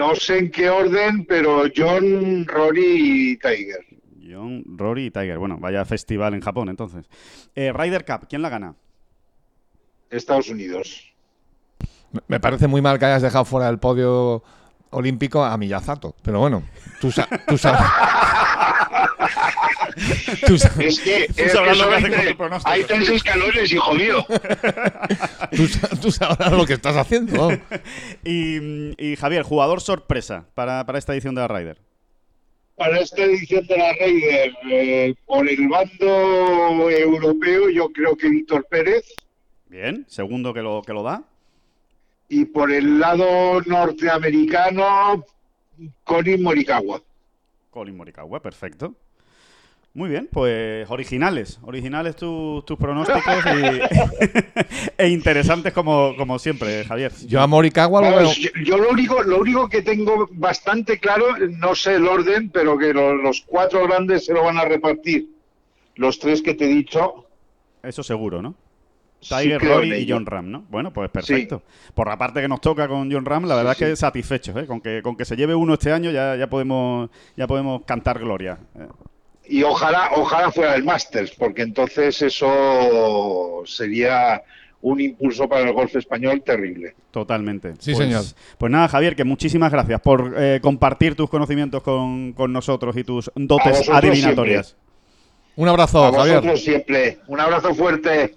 no sé en qué orden, pero John, Rory y Tiger. John, Rory y Tiger. Bueno, vaya festival en Japón, entonces. Eh, Ryder Cup, ¿quién la gana? Estados Unidos. Me- parece muy mal que hayas dejado fuera del podio olímpico a Miyazato. Pero bueno, tú, sa- tú sabes. tú, sa- Es que, es sabrás que lo que son hace con tu pronóstico. hay tres escalones, hijo mío. tú sa- tú sabrás lo que estás haciendo. Y, y, Javier, jugador sorpresa para, para esta edición de la Ryder. Para esta edición de la Raider, eh, por el bando europeo, yo creo que Víctor Pérez. Bien, segundo que lo, que lo da. Y por el lado norteamericano, Colin Morikawa. Colin Morikawa, perfecto. Muy bien, pues originales, originales tus tus pronósticos y, e interesantes como, como siempre, Javier. Yo a Morikawa lo veo. Yo, yo lo único lo único que tengo bastante claro, no sé el orden, pero que lo- los cuatro grandes se lo van a repartir. Los tres que te he dicho. Eso seguro, ¿no? sí Tiger, creo Rory y. John Ram, ¿no? Bueno, pues perfecto. Por la parte que nos toca con John Ram, la verdad Sí, es que satisfechos, ¿eh? Con que, con que se lleve uno este año ya, ya podemos ya podemos cantar gloria. Y ojalá, ojalá fuera el Masters, porque entonces eso sería un impulso para el golf español terrible. Totalmente. Sí, Pues- señor. Pues nada, Javier, que muchísimas gracias por eh, compartir tus conocimientos con, con nosotros y tus dotes adivinatorias. Un abrazo, a Javier. vosotros siempre. Un abrazo fuerte.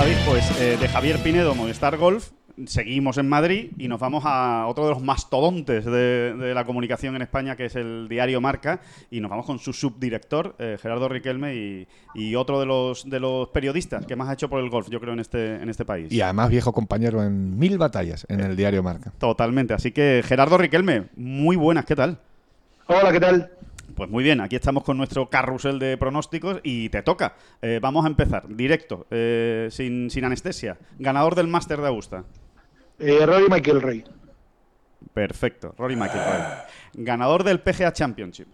David, pues eh, de Javier Pinedo, Movistar Golf, seguimos en Madrid y nos vamos a otro de los mastodontes de, de la comunicación en España, que es el diario Marca, y nos vamos con su subdirector, eh, Gerardo Riquelme, y, y otro de los, de los periodistas que más ha hecho por el golf, yo creo, en este, en este país. Y además viejo compañero en mil batallas en el diario Marca. Totalmente. Así que, Gerardo Riquelme, muy buenas, ¿qué tal? Hola, ¿qué tal? Pues muy bien, aquí estamos con nuestro carrusel de pronósticos y te toca. Eh, vamos a empezar, directo, eh, sin, sin anestesia. Ganador del Máster de Augusta. Eh, Rory McIlroy. Perfecto, Rory McIlroy. Ganador del PGA Championship.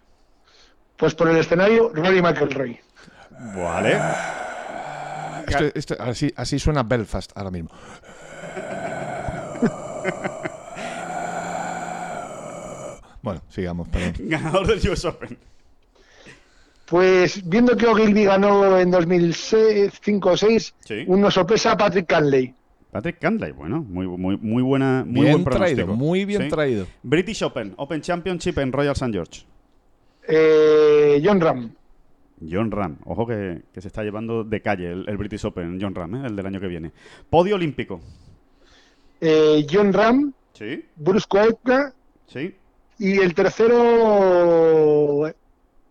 Pues por el escenario, Rory McIlroy. Vale. Esto- esto- así, así suena Belfast ahora mismo. Bueno, sigamos, perdón. Ganador del US Open. Pues viendo que Ogilvy ganó en 2005 o 6, Sí. una sorpresa a Patrick Canley. Patrick Cantley, bueno, muy, muy, muy buena, muy bien buen pronóstico. traído, muy bien Sí. traído. British Open, Open Championship en Royal St. George. Eh, John Ram. John Ram, ojo que, que se está llevando de calle el, el British Open, John Ram, ¿eh? el del año que viene. Podio olímpico. Eh, John Ram, Sí, Bruce Koepka sí. Y el tercero,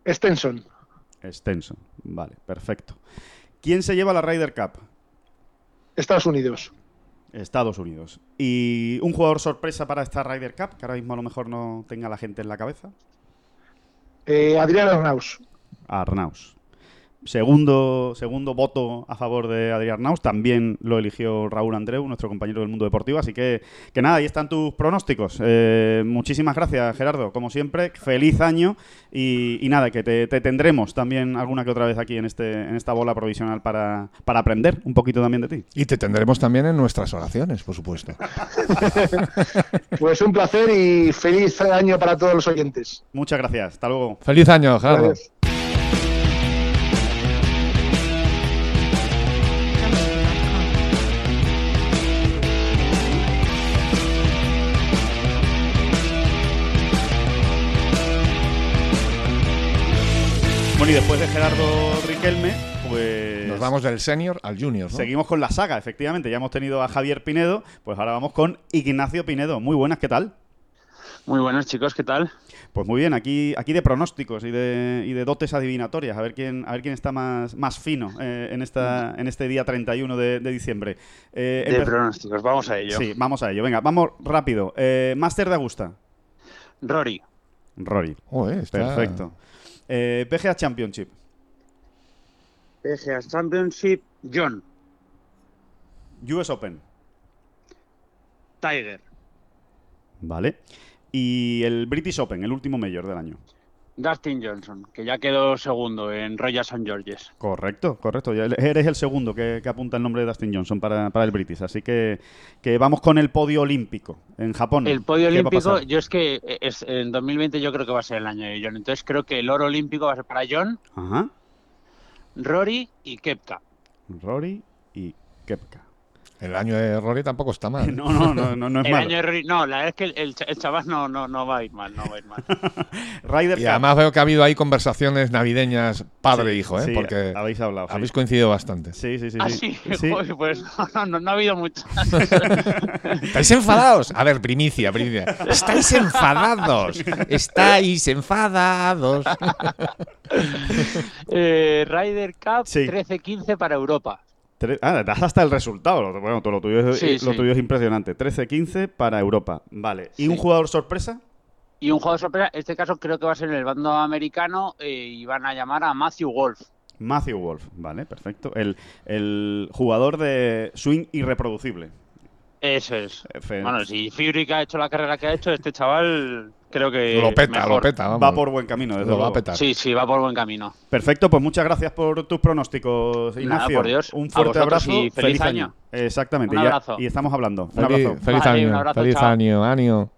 Stenson. Stenson, vale, perfecto. ¿Quién se lleva la Ryder Cup? Estados Unidos. Estados Unidos. ¿Y un jugador sorpresa para esta Ryder Cup? Que ahora mismo a lo mejor no tenga la gente en la cabeza. Eh, Adrián Arnaus. Arnaus. Segundo, segundo voto a favor de Adrián Naus. También lo eligió Raúl Andreu, nuestro compañero del mundo deportivo. Así que, que nada, ahí están tus pronósticos. Eh, muchísimas gracias, Gerardo. Como siempre, feliz año y, y nada, que te, te tendremos también alguna que otra vez aquí en, este, en esta bola provisional para, para aprender un poquito también de ti. Y te tendremos también en nuestras oraciones, por supuesto. Pues un placer y feliz año para todos los oyentes. Muchas gracias. Hasta luego. Feliz año, Gerardo. Gracias. Bueno, y después de Gerardo Riquelme, pues... Nos vamos del senior al junior, ¿no? Seguimos con la saga, efectivamente. Ya hemos tenido a Javier Pinedo, pues ahora vamos con Ignacio Pinedo. Muy buenas, ¿qué tal? Muy buenas chicos, ¿qué tal? Pues muy bien, aquí, aquí de pronósticos y de, y de dotes adivinatorias, a ver quién, a ver quién está más, más fino eh, en, esta, en este día 31 de, de diciembre. Eh, De pronósticos, vamos a ello. Sí, vamos a ello. Venga, vamos rápido. Eh, Máster de Augusta. Rory, Rory. Joder, está- Perfecto. Eh, PGA Championship. PGA Championship, John, US Open. Tiger, Vale. Y el British Open, el último mayor del año. Dustin Johnson, que ya quedó segundo en Royal St. George's. Correcto, correcto. Ya eres el segundo que, que apunta el nombre de Dustin Johnson para, para el British. Así que, que vamos con el podio olímpico en Japón. El podio ¿Qué va a olímpico, yo es que es, en 2020 yo creo que va a ser el año de John. Entonces creo que el oro olímpico va a ser para John, Ajá. Rory y Kepka. Rory y Kepka. El año de Rory tampoco está mal. No, no, no, no, no es el malo. año de Rory, no, la verdad es que el, el, cha- el chaval no, no, no va a ir mal, no va a ir mal. Ryder Y Cup. además veo que ha habido ahí conversaciones navideñas padre-hijo, ¿eh? Sí, Porque habéis hablado. sí. habéis coincidido bastante. Sí, sí, sí. ah, sí. sí, Sí. Joder, pues no, no, no ha habido muchas. ¿Estáis enfadados? A ver, primicia, primicia. ¿Estáis enfadados? ¿Estáis enfadados? eh, Ryder Cup Sí. 13-15 para Europa. Tre- Ah, das hasta el resultado. Lo- Bueno, todo lo tuyo es, Sí, lo sí. tuyo es impresionante. 13-15 para Europa. Vale. ¿Y Sí. un jugador sorpresa? Y un de sorpresa, este caso creo que va a ser en el bando americano eh, y van a llamar a Matthew Wolf. Matthew Wolf. Vale, perfecto. El, el jugador de swing irreproducible. Eso es. Fe- Bueno, si Fury que ha hecho la carrera que ha hecho, este chaval creo que Lo peta, mejor. lo peta, vamos. Va por buen camino, desde Lo va luego. a petar. Sí, sí, va por buen camino. Perfecto, pues muchas gracias por tus pronósticos, Nada, Ignacio. por Dios. Un fuerte abrazo. y feliz año. Exactamente. Un abrazo. y estamos hablando. Un Feliz, abrazo. feliz Vale, año, un abrazo, feliz chao. año, año.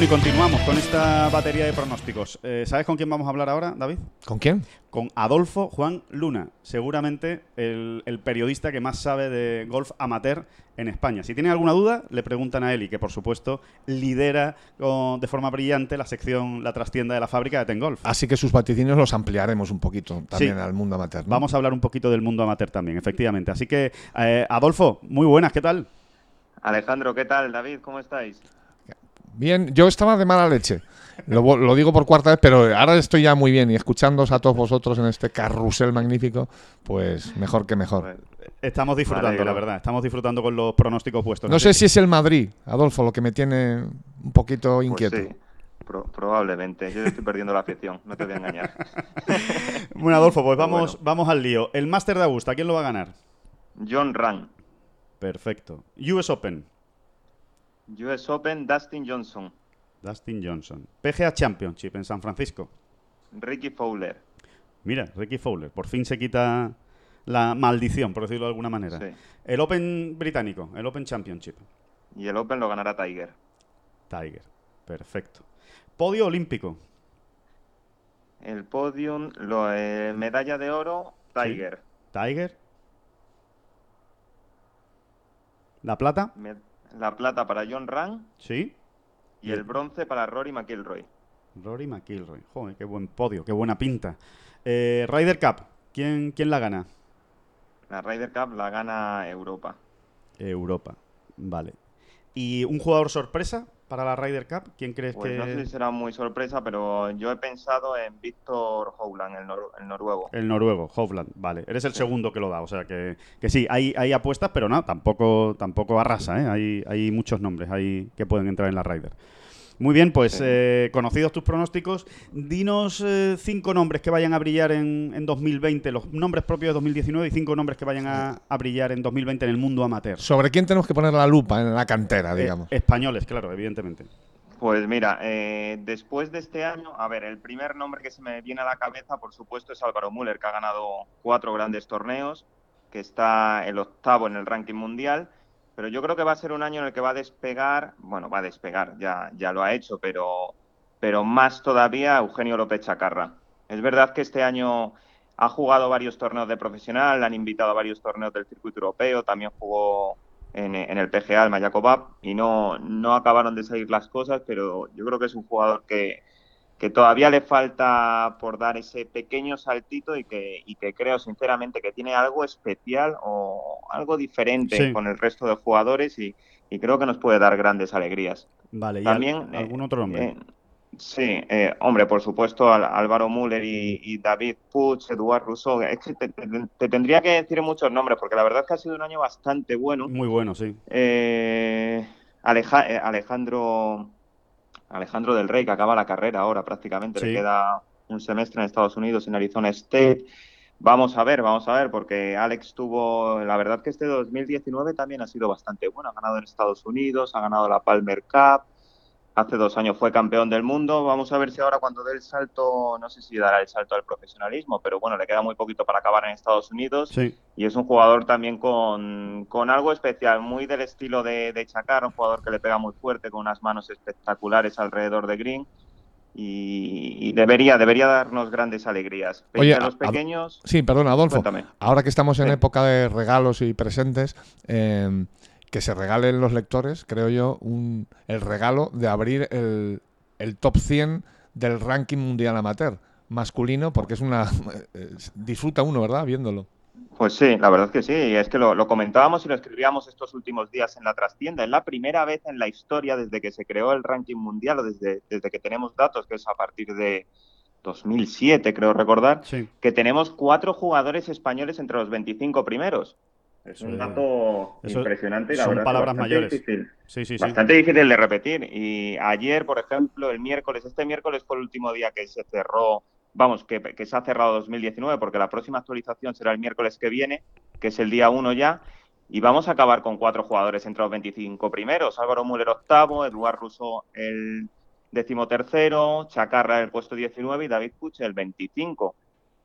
Bueno, y continuamos con esta batería de pronósticos. Eh, ¿Sabes con quién vamos a hablar ahora, David? ¿Con quién? Con Adolfo Juan Luna, seguramente el, el periodista que más sabe de golf amateur en España. Si tienen alguna duda, le preguntan a él y que, por supuesto, lidera con- de forma brillante la sección La trastienda de la fábrica de Ten Golf. Así que sus vaticinios los ampliaremos un poquito también Sí. al mundo amateur. ¿no? Vamos a hablar un poquito del mundo amateur también, efectivamente. Así que, eh, Adolfo, muy buenas, ¿qué tal? Alejandro, ¿qué tal? David, ¿cómo estáis? Bien, yo estaba de mala leche. Lo, digo por cuarta vez, pero ahora estoy ya muy bien y escuchándoos a todos vosotros en este carrusel magnífico, pues mejor que mejor. Estamos disfrutando, la verdad. Estamos disfrutando con los pronósticos puestos. No sé si es el Madrid, Adolfo, lo que me tiene un poquito pues inquieto. sí, pro- probablemente. Yo estoy perdiendo la afición, no te voy a engañar. Bueno, Adolfo, pues vamos, bueno. vamos al lío. El Máster de Augusta, ¿quién lo va a ganar? John Ran, Perfecto. US Open, US Open, Dustin Johnson, Dustin Johnson. PGA Championship en San Francisco. Ricky Fowler. Mira, Ricky Fowler, por fin se quita la maldición, por decirlo de alguna manera. Sí. El Open británico, el Open Championship. Y el Open lo ganará Tiger. Tiger. Perfecto. Podio olímpico. El podium, lo, eh, medalla de oro, Tiger. Tiger. La plata. Me- la plata para John Ran Sí. y el bronce para Rory McIlroy. Rory McIlroy. Joder, qué buen podio, qué buena pinta. Eh, Ryder Cup. ¿Quién, ¿Quién la gana? La Ryder Cup la gana Europa. Europa. Vale. ¿Y un jugador sorpresa para la Ryder Cup? ¿Quién crees Pues que...? no sé si será muy sorpresa, pero yo he pensado en Víctor Howland, el, nor- el noruego. El noruego, Hovland, vale. Eres el segundo que lo da, o sea que, que sí, hay, hay apuestas, pero no, tampoco, tampoco arrasa, ¿eh? Hay, hay muchos nombres ahí que pueden entrar en la Ryder. Muy bien, pues Sí. eh, conocidos tus pronósticos, dinos eh, cinco nombres que vayan a brillar en, en 2020, los nombres propios de 2019 y cinco nombres que vayan a, a brillar en 2020 en el mundo amateur. ¿Sobre quién tenemos que poner la lupa en la cantera, Eh, digamos? españoles, claro, evidentemente. Pues mira, eh, después de este año, a ver, el primer nombre que se me viene a la cabeza, por supuesto, es Álvaro Müller, que ha ganado cuatro grandes torneos, que está el octavo en el ranking mundial, pero yo creo que va a ser un año en el que va a despegar, bueno, va a despegar, ya, ya lo ha hecho, pero, pero más todavía Eugenio López Chacarra. Es verdad que este año ha jugado varios torneos de profesional, han invitado a varios torneos del circuito europeo, también jugó en, en el PGA, el Mayaco Cup, y no, no acabaron de salir las cosas, pero yo creo que es un jugador que, que todavía le falta por dar ese pequeño saltito y que, y que creo sinceramente que tiene algo especial o algo diferente Sí. con el resto de jugadores y, y creo que nos puede dar grandes alegrías. Vale, ¿y al- También, eh, algún otro nombre? eh, sí, eh, hombre, por supuesto, Al- Álvaro Müller y, y David Puig, Eduard Rousseau. Es que te, te- te tendría que decir muchos nombres, porque la verdad es que ha sido un año bastante bueno. Muy bueno, sí. Eh, Aleja- Alejandro, Alejandro del Rey, que acaba la carrera ahora prácticamente, Sí. le queda un semestre en Estados Unidos, en Arizona State. Vamos a ver, vamos a ver, porque Alex tuvo, la verdad que este 2019 también ha sido bastante bueno, ha ganado en Estados Unidos, ha ganado la Palmer Cup, hace dos años fue campeón del mundo, vamos a ver si ahora cuando dé el salto, no sé si dará el salto al profesionalismo, pero bueno, le queda muy poquito para acabar en Estados Unidos Sí. y es un jugador también con, con algo especial, muy del estilo de, de Chacar, un jugador que le pega muy fuerte, con unas manos espectaculares alrededor de Green. Y, y debería, debería darnos grandes alegrías. Oye, a los pequeños, Sí, perdón, Adolfo. cuéntame. Ahora que estamos en Sí. época de regalos y presentes, eh, que se regalen los lectores, creo yo, un, el regalo de abrir el, el top 100 del ranking mundial amateur masculino, porque es una... eh, disfruta uno, ¿verdad? Viéndolo. Pues sí, la verdad que sí. Y es que lo, lo comentábamos y lo escribíamos estos últimos días en la trastienda. Es la primera vez en la historia desde que se creó el ranking mundial o desde, desde que tenemos datos, que es a partir de 2007, creo recordar, Sí. que tenemos cuatro jugadores españoles entre los 25 primeros. Es un Eso- dato impresionante la son verdad que palabras bastante mayores. difícil. Sí, sí, sí. Bastante difícil de repetir. Y ayer, por ejemplo, el miércoles, este miércoles fue el último día que se cerró, vamos, que, que se ha cerrado 2019, porque la próxima actualización será el miércoles que viene, que es el día 1 ya. Y vamos a acabar con cuatro jugadores entre los 25 primeros. Álvaro Müller octavo, Eduard Russo el decimotercero, Chacarra el puesto 19 y David Puig el 25.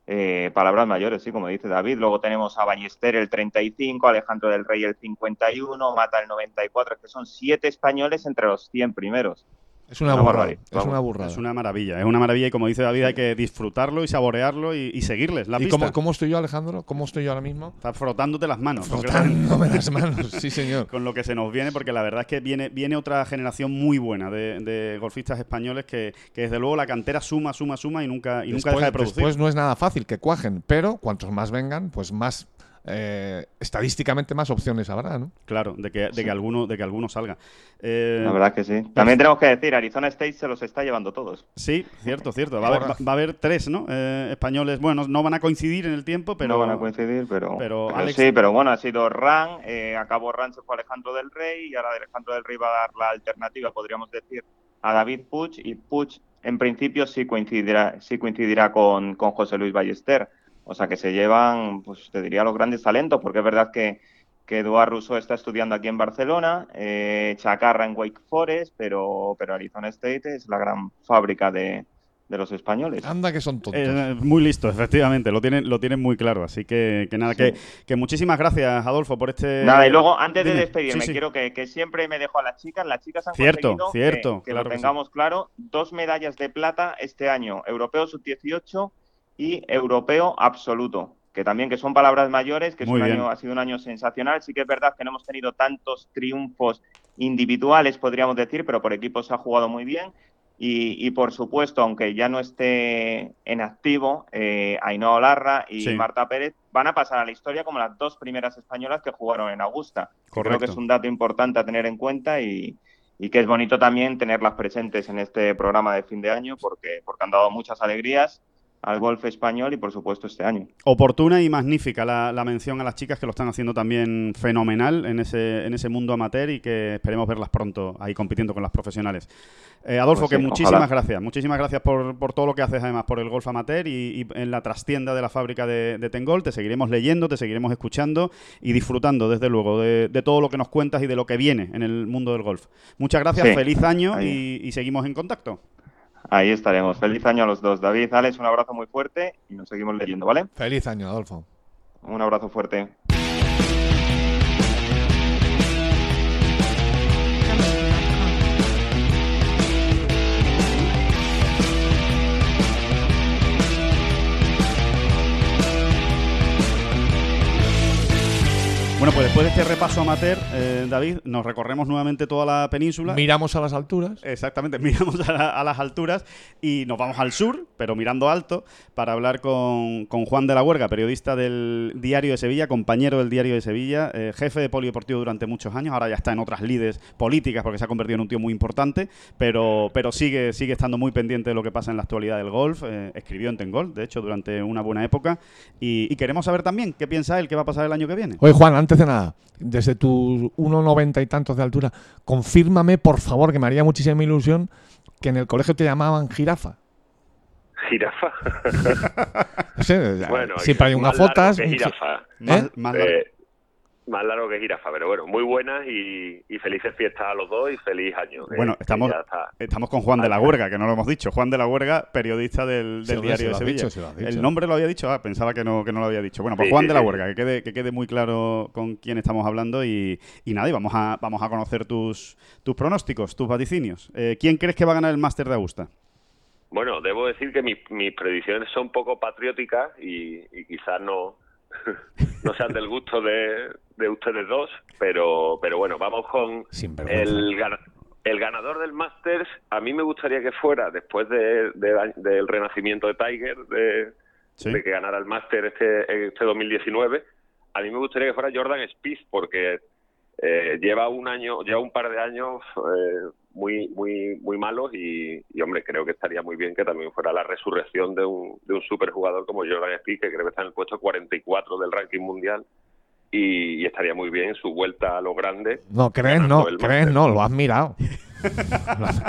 Eh, palabras mayores, sí, como dice David. Luego tenemos a Ballester el 35, Alejandro del Rey el 51, Mata el 94, es que son siete españoles entre los 100 primeros. Es una Una burrada. barbaridad, Es una burrada. Es una maravilla, es una maravilla y como dice David hay que disfrutarlo y saborearlo y, y seguirles la ¿Y pista. cómo, cómo estoy yo, Alejandro? ¿Cómo estoy yo ahora mismo? Estás frotándote las manos. Frotándome las manos, sí, señor. con lo que se nos viene, porque la verdad es que viene, viene otra generación muy buena de, de golfistas españoles que, que desde luego la cantera suma, suma, suma y nunca, y nunca deja de producir. después no es nada fácil que cuajen, pero cuantos más vengan, pues más eh, estadísticamente más opciones habrá, ¿no? Claro, de que, de que alguno, de que alguno salga. Eh, La verdad que sí. También tenemos que decir, Arizona State se los está llevando todos. Sí, cierto, cierto. Va a, haber, va, va a haber tres, ¿no? Eh, españoles, bueno, no van a coincidir en el tiempo, pero... no van a coincidir, pero, pero pero Alex- sí, pero bueno, ha sido Ran, eh, acabó Ran, se fue Alejandro del Rey y ahora Alejandro del Rey va a dar la alternativa, podríamos decir, a David Puig y Puig en principio sí coincidirá, sí coincidirá con, con José Luis Ballester. O sea que se llevan, pues te diría, los grandes talentos, porque es verdad que, que Eduard Rousseau está estudiando aquí en Barcelona, eh, Chacarra en Wake Forest, pero, pero Arizona State es la gran fábrica de, de los españoles. Anda que son tontos. Eh, muy listo, efectivamente, lo tienen, lo tienen muy claro. Así que, que nada, Sí. que, que muchísimas gracias, Adolfo, por este. Nada, y luego, antes de despedirme, Sí, sí. quiero que, que siempre me dejo a las chicas. Las chicas han Cierto, conseguido cierto, que, claro lo que sí. tengamos claro, dos medallas de plata este año, Europeo Sub-18 y Europeo Absoluto, que también que son palabras mayores, que es un año, ha sido un año sensacional. Sí que es verdad que no hemos tenido tantos triunfos individuales, podríamos decir, pero por equipos se ha jugado muy bien. Y, y, por supuesto, aunque ya no esté en activo, eh, Ainhoa Olarra y Sí. Marta Pérez van a pasar a la historia como las dos primeras españolas que jugaron en Augusta. Creo Correcto. que es un dato importante a tener en cuenta y, y que es bonito también tenerlas presentes en este programa de fin de año porque, porque han dado muchas alegrías al golf español y por supuesto este año. Oportuna y magnífica la, la, mención a las chicas que lo están haciendo también fenomenal en ese, en ese mundo amateur y que esperemos verlas pronto ahí compitiendo con las profesionales. Eh, Adolfo, pues sí, que muchísimas ojalá. gracias. Muchísimas gracias por, por, todo lo que haces además por el golf amateur y, y en la trastienda de la fábrica de, de, Tengol. Te seguiremos leyendo, te seguiremos escuchando y disfrutando desde luego de, de, todo lo que nos cuentas y de lo que viene en el mundo del golf. Muchas gracias, sí, feliz año y, y seguimos en contacto. Ahí estaremos. Feliz año a los dos. David, Alex, un abrazo muy fuerte y nos seguimos leyendo, ¿vale? Feliz año, Adolfo. Un abrazo fuerte. Bueno, pues después de este repaso amateur, eh, David, nos recorremos nuevamente toda la península. Miramos a las alturas. Exactamente, miramos a, la, a, las alturas y nos vamos al sur, pero mirando alto, para hablar con, con, Juan de la Huerga, periodista del Diario de Sevilla, compañero del Diario de Sevilla, eh, jefe de polideportivo durante muchos años, ahora ya está en otras lides políticas porque se ha convertido en un tío muy importante, pero, pero sigue, sigue estando muy pendiente de lo que pasa en la actualidad del golf. Eh, escribió en Tengol, de hecho, durante una buena época. Y, y, queremos saber también qué piensa él que va a pasar el año que viene. Oye, Juan, antes de nada, desde tus 1,90 y tantos de altura, confírmame, por favor, que me haría muchísima ilusión que en el colegio te llamaban jirafa. Jirafa. no sé, bueno, siempre hay una fotas. Jirafa. ¿Eh? Más. Eh, más largo que jirafa, pero bueno, muy buenas y, y, felices fiestas a los dos y feliz año. Bueno, eh, estamos, estamos con Juan de la Huerga, que no lo hemos dicho. Juan de la Huerga, periodista del, del Sí, diario de se lo has Sevilla. dicho, se lo has dicho. El nombre lo había dicho, ah, pensaba que no, que no lo había dicho. Bueno, pues Sí, Juan sí, de la sí. Huerga, que quede, que quede muy claro con quién estamos hablando y, y nada, y vamos a, vamos a conocer tus, tus pronósticos, tus vaticinios. Eh, ¿Quién crees que va a ganar el Máster de Augusta? Bueno, debo decir que mis, mis predicciones son poco patrióticas y, y quizás no, no sean del gusto de, de ustedes dos, pero, pero bueno, vamos con el, el ganador del Masters. A mí me gustaría que fuera, después de- de- del renacimiento de Tiger, de, Sí. de que ganara el Master este, este 2019, a mí me gustaría que fuera Jordan Spieth, porque eh, lleva un año, lleva un par de años eh, muy, muy, muy malos y, y, hombre, creo que estaría muy bien que también fuera la resurrección de un, de un superjugador como Jordan Spieth, que creo que está en el puesto 44 del ranking mundial y, y estaría muy bien su vuelta a lo grande. No, crees no, crees no, lo has mirado.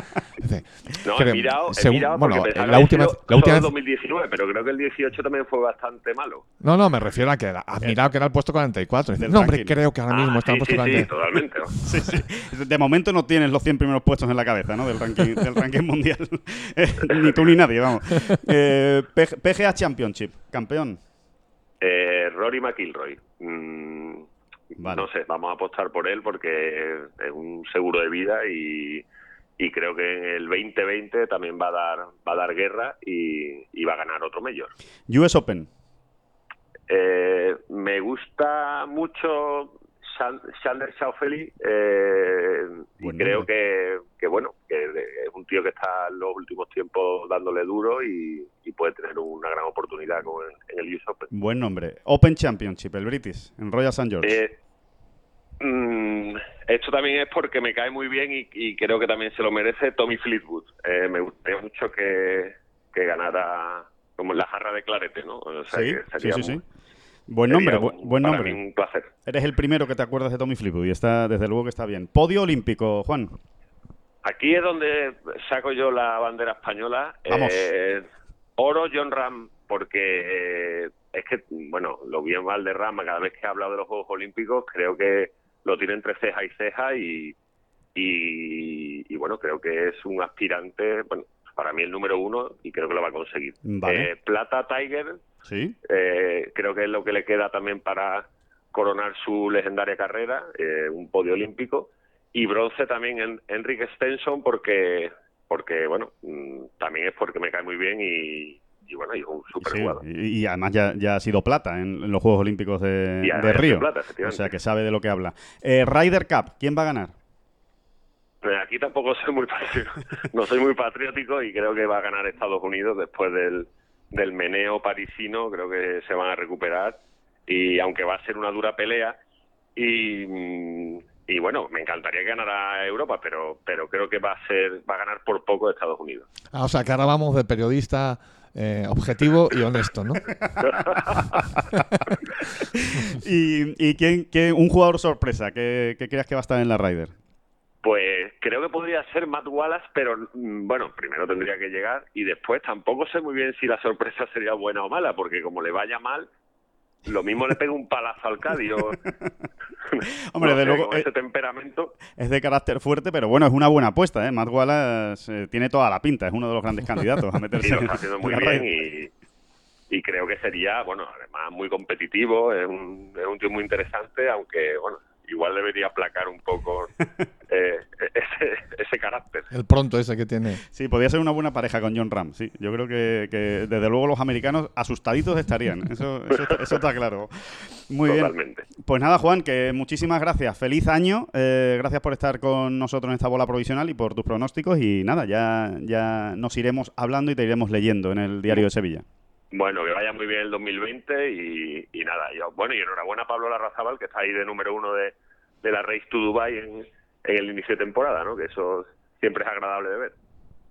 No, he mirado, he según- mirado bueno, la que última- la última solo vez- 2019, pero creo que el 18 también fue bastante malo. No, no, me refiero a que has mirado que era el puesto 44. Dices, Del no, hombre, creo que ahora mismo Ah, está sí, el puesto sí, sí, 44. totalmente. ¿no? Sí, sí. De momento no tienes los 100 primeros puestos en la cabeza, ¿no? Del ranking, del ranking mundial. Eh, ni tú ni nadie, vamos. Eh, PGA Championship, campeón. Eh, Rory McIlroy. Mm, Vale. No sé, vamos a apostar por él porque es un seguro de vida y, y creo que en el 2020 también va a dar va a dar guerra y, y va a ganar otro mayor. US Open. Eh, me gusta mucho Chandler Schaufeli eh, y creo que, que, bueno, que es un tío que está en los últimos tiempos dándole duro y, y puede tener una gran oportunidad con el- en el US Open. Buen nombre. Open Championship, el British, en Royal St. George. Eh, mm, esto también es porque me cae muy bien y, y creo que también se lo merece Tommy Fleetwood. Eh, me gustaría mucho que, que ganara como la jarra de clarete, ¿no? O sea, sí, que sí, sería sí, Buen sería nombre, un- buen nombre. mí un placer. Eres el primero que te acuerdas de Tommy Fleetwood y está, desde luego que está bien. Podio olímpico, Juan. Aquí es donde saco yo la bandera española. Vamos. Eh, oro John Ram, porque eh, es que, bueno, lo vi en Valderrama, cada vez que he hablado de los Juegos Olímpicos, creo que lo tiene entre ceja y ceja y, y, y, bueno, creo que es un aspirante, bueno, para mí el número uno y creo que lo va a conseguir. Vale. Eh, Plata Tiger, Sí. eh, creo que es lo que le queda también para coronar su legendaria carrera, eh, un podio olímpico. Y bronce también en Enrique Stenson porque, porque bueno, mm, también es porque me cae muy bien y, y bueno, y es un super Sí, jugador. y, y además ya, ya ha sido plata en, en los Juegos Olímpicos de, Y Río. plata, o sea que sabe de lo que habla. Eh, Ryder Cup, ¿quién va a ganar? Pero aquí tampoco soy muy patriótico, no soy muy patriótico y creo que va a ganar Estados Unidos después del, del meneo parisino, creo que se van a recuperar y aunque va a ser una dura pelea y, y bueno, me encantaría que ganara Europa, pero, pero creo que va a ser, va a ganar por poco Estados Unidos. Ah, o sea, que ahora vamos de periodista eh, objetivo y honesto, ¿no? ¿Y, y quién, quién- un jugador sorpresa que, que creas que va a estar en la Ryder? Pues creo que podría ser Matt Wallace, pero mm, bueno, primero tendría que llegar y después tampoco sé muy bien si la sorpresa sería buena o mala, porque como le vaya mal, lo mismo le pega un palazo al Cádiz. o- Hombre, no de luego, con eh, ese temperamento. Es de carácter fuerte, pero bueno, es una buena apuesta, ¿eh? Matt Wallace eh, tiene toda la pinta, es uno de los grandes candidatos a meterse lo está haciendo muy bien y, y creo que sería, bueno, además muy competitivo, es un, es un tío muy interesante, aunque, bueno, igual debería aplacar un poco eh, ese, ese carácter. El pronto ese que tiene. Sí, podría ser una buena pareja con John Ram, sí. Yo creo que, que desde luego los americanos asustaditos estarían, eso, eso, está, eso está claro. Muy Totalmente. bien. Pues nada, Juan, que muchísimas gracias. Feliz año. eh, gracias por estar con nosotros en esta bola provisional y por tus pronósticos. Y nada, ya, ya nos iremos hablando y te iremos leyendo en el diario de Sevilla. Bueno, que vaya muy bien el 2020 y, y nada, yo, bueno, y enhorabuena a Pablo Larrazábal, que está ahí de número uno de, de la Race to Dubai en, en el inicio de temporada, ¿no? Que eso siempre es agradable de ver.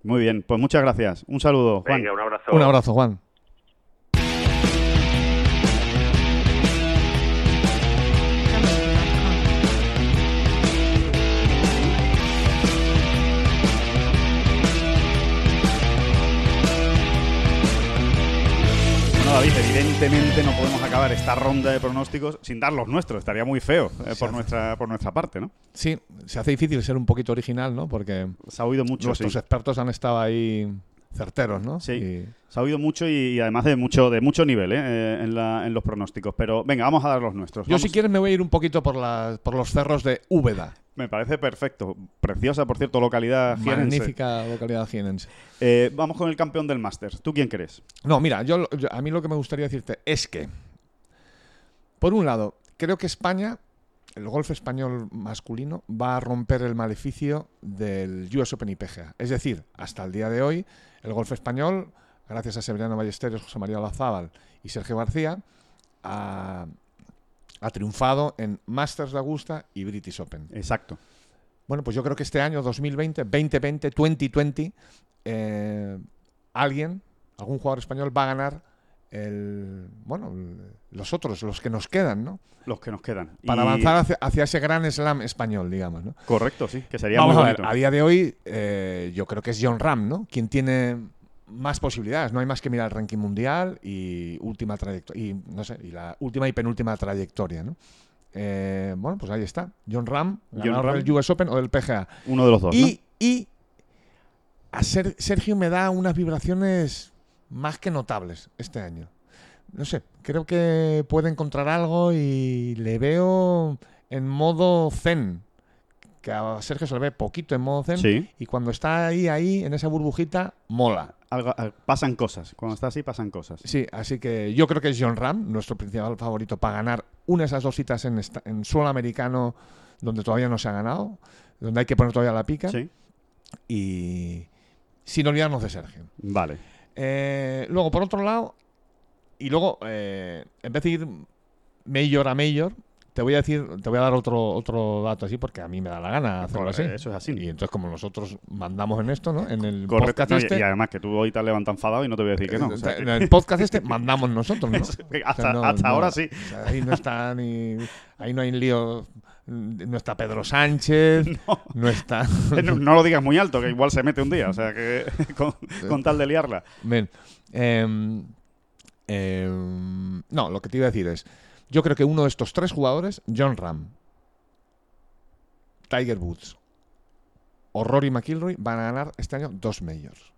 Muy bien, pues muchas gracias. Un saludo, Juan. Venga, un abrazo. Un abrazo, Juan. David, evidentemente no podemos acabar esta ronda de pronósticos sin dar los nuestros. Estaría muy feo eh, por, nuestra, por nuestra parte, ¿no? Sí, se hace difícil ser un poquito original, ¿no? Porque Se ha oído mucho, nuestros sí. expertos han estado ahí certeros, ¿no? Sí. Y- Se ha oído mucho y, y además de mucho, de mucho nivel ¿eh? Eh, en, la- en los pronósticos. Pero venga, vamos a dar los nuestros. Yo, Vamos- si quieres, me voy a ir un poquito por, las- por los cerros de Úbeda. Me parece perfecto. Preciosa, por cierto, localidad jienense. Magnífica localidad jienense. Eh, vamos con el campeón del Masters. ¿Tú quién crees? No, mira, yo, yo- a mí lo que me gustaría decirte es que, por un lado, creo que España, el golf español masculino, va a romper el maleficio del US Open y PGA. Es decir, hasta el día de hoy, el golf español, gracias a Severiano Ballesteros, José María Lazábal y Sergio García, ha, ha triunfado en Masters de Augusta y British Open. Exacto. Bueno, pues yo creo que este año 2020, 2020, 2020, eh, alguien, algún jugador español va a ganar el, bueno, los otros, los que nos quedan, ¿no? Los que nos quedan. Para Y- avanzar hacia, hacia ese gran slam español, digamos, ¿no? Correcto, sí. Que sería Vamos muy a ver, bonito. a día de hoy eh, yo creo que es John Ram, ¿no? Quien tiene más posibilidades. No hay más que mirar el ranking mundial y última trayectoria, y no sé, y la última y penúltima trayectoria, ¿no? Eh, bueno, pues ahí está. John Ram, John ganador Ram. del US Open o del PGA. Uno de los dos, Y, y a Ser- Sergio me da unas vibraciones más que notables este año. No sé, creo que puede encontrar algo y le veo en modo zen. Que a Sergio se le ve poquito en modo zen. Sí. Y cuando está ahí, ahí, en esa burbujita, mola. Algo- al- pasan cosas. Cuando está así, pasan cosas. Sí, así que yo creo que es John Ram, nuestro principal favorito para ganar una de esas dos citas en, esta- en suelo americano donde todavía no se ha ganado, donde hay que poner todavía la pica. Sí. Y sin olvidarnos de Sergio. Vale. Eh, luego, por otro lado, y luego, eh, en vez de ir mayor a mayor, te voy a decir, te voy a dar otro, otro dato así, porque a mí me da la gana hacerlo así. Eso es así. Y entonces, como nosotros mandamos en esto, ¿no? En el Correcto. podcast No, y- este. y además que tú hoy te has levantado enfadado y no te voy a decir que no. o sea que- En el podcast este mandamos nosotros, ¿no? Hasta- hasta ahora sí. o sea, ahí no está ni. Ahí no hay lío. No está Pedro Sánchez. No, está. Eh, no, no lo digas muy alto, que igual se mete un día. O sea que con, con tal de liarla. Ven, em, em, no, lo que te iba a decir es. Yo creo que uno de estos tres jugadores, John Ram, Tiger Woods o Rory McIlroy, van a ganar este año dos majors.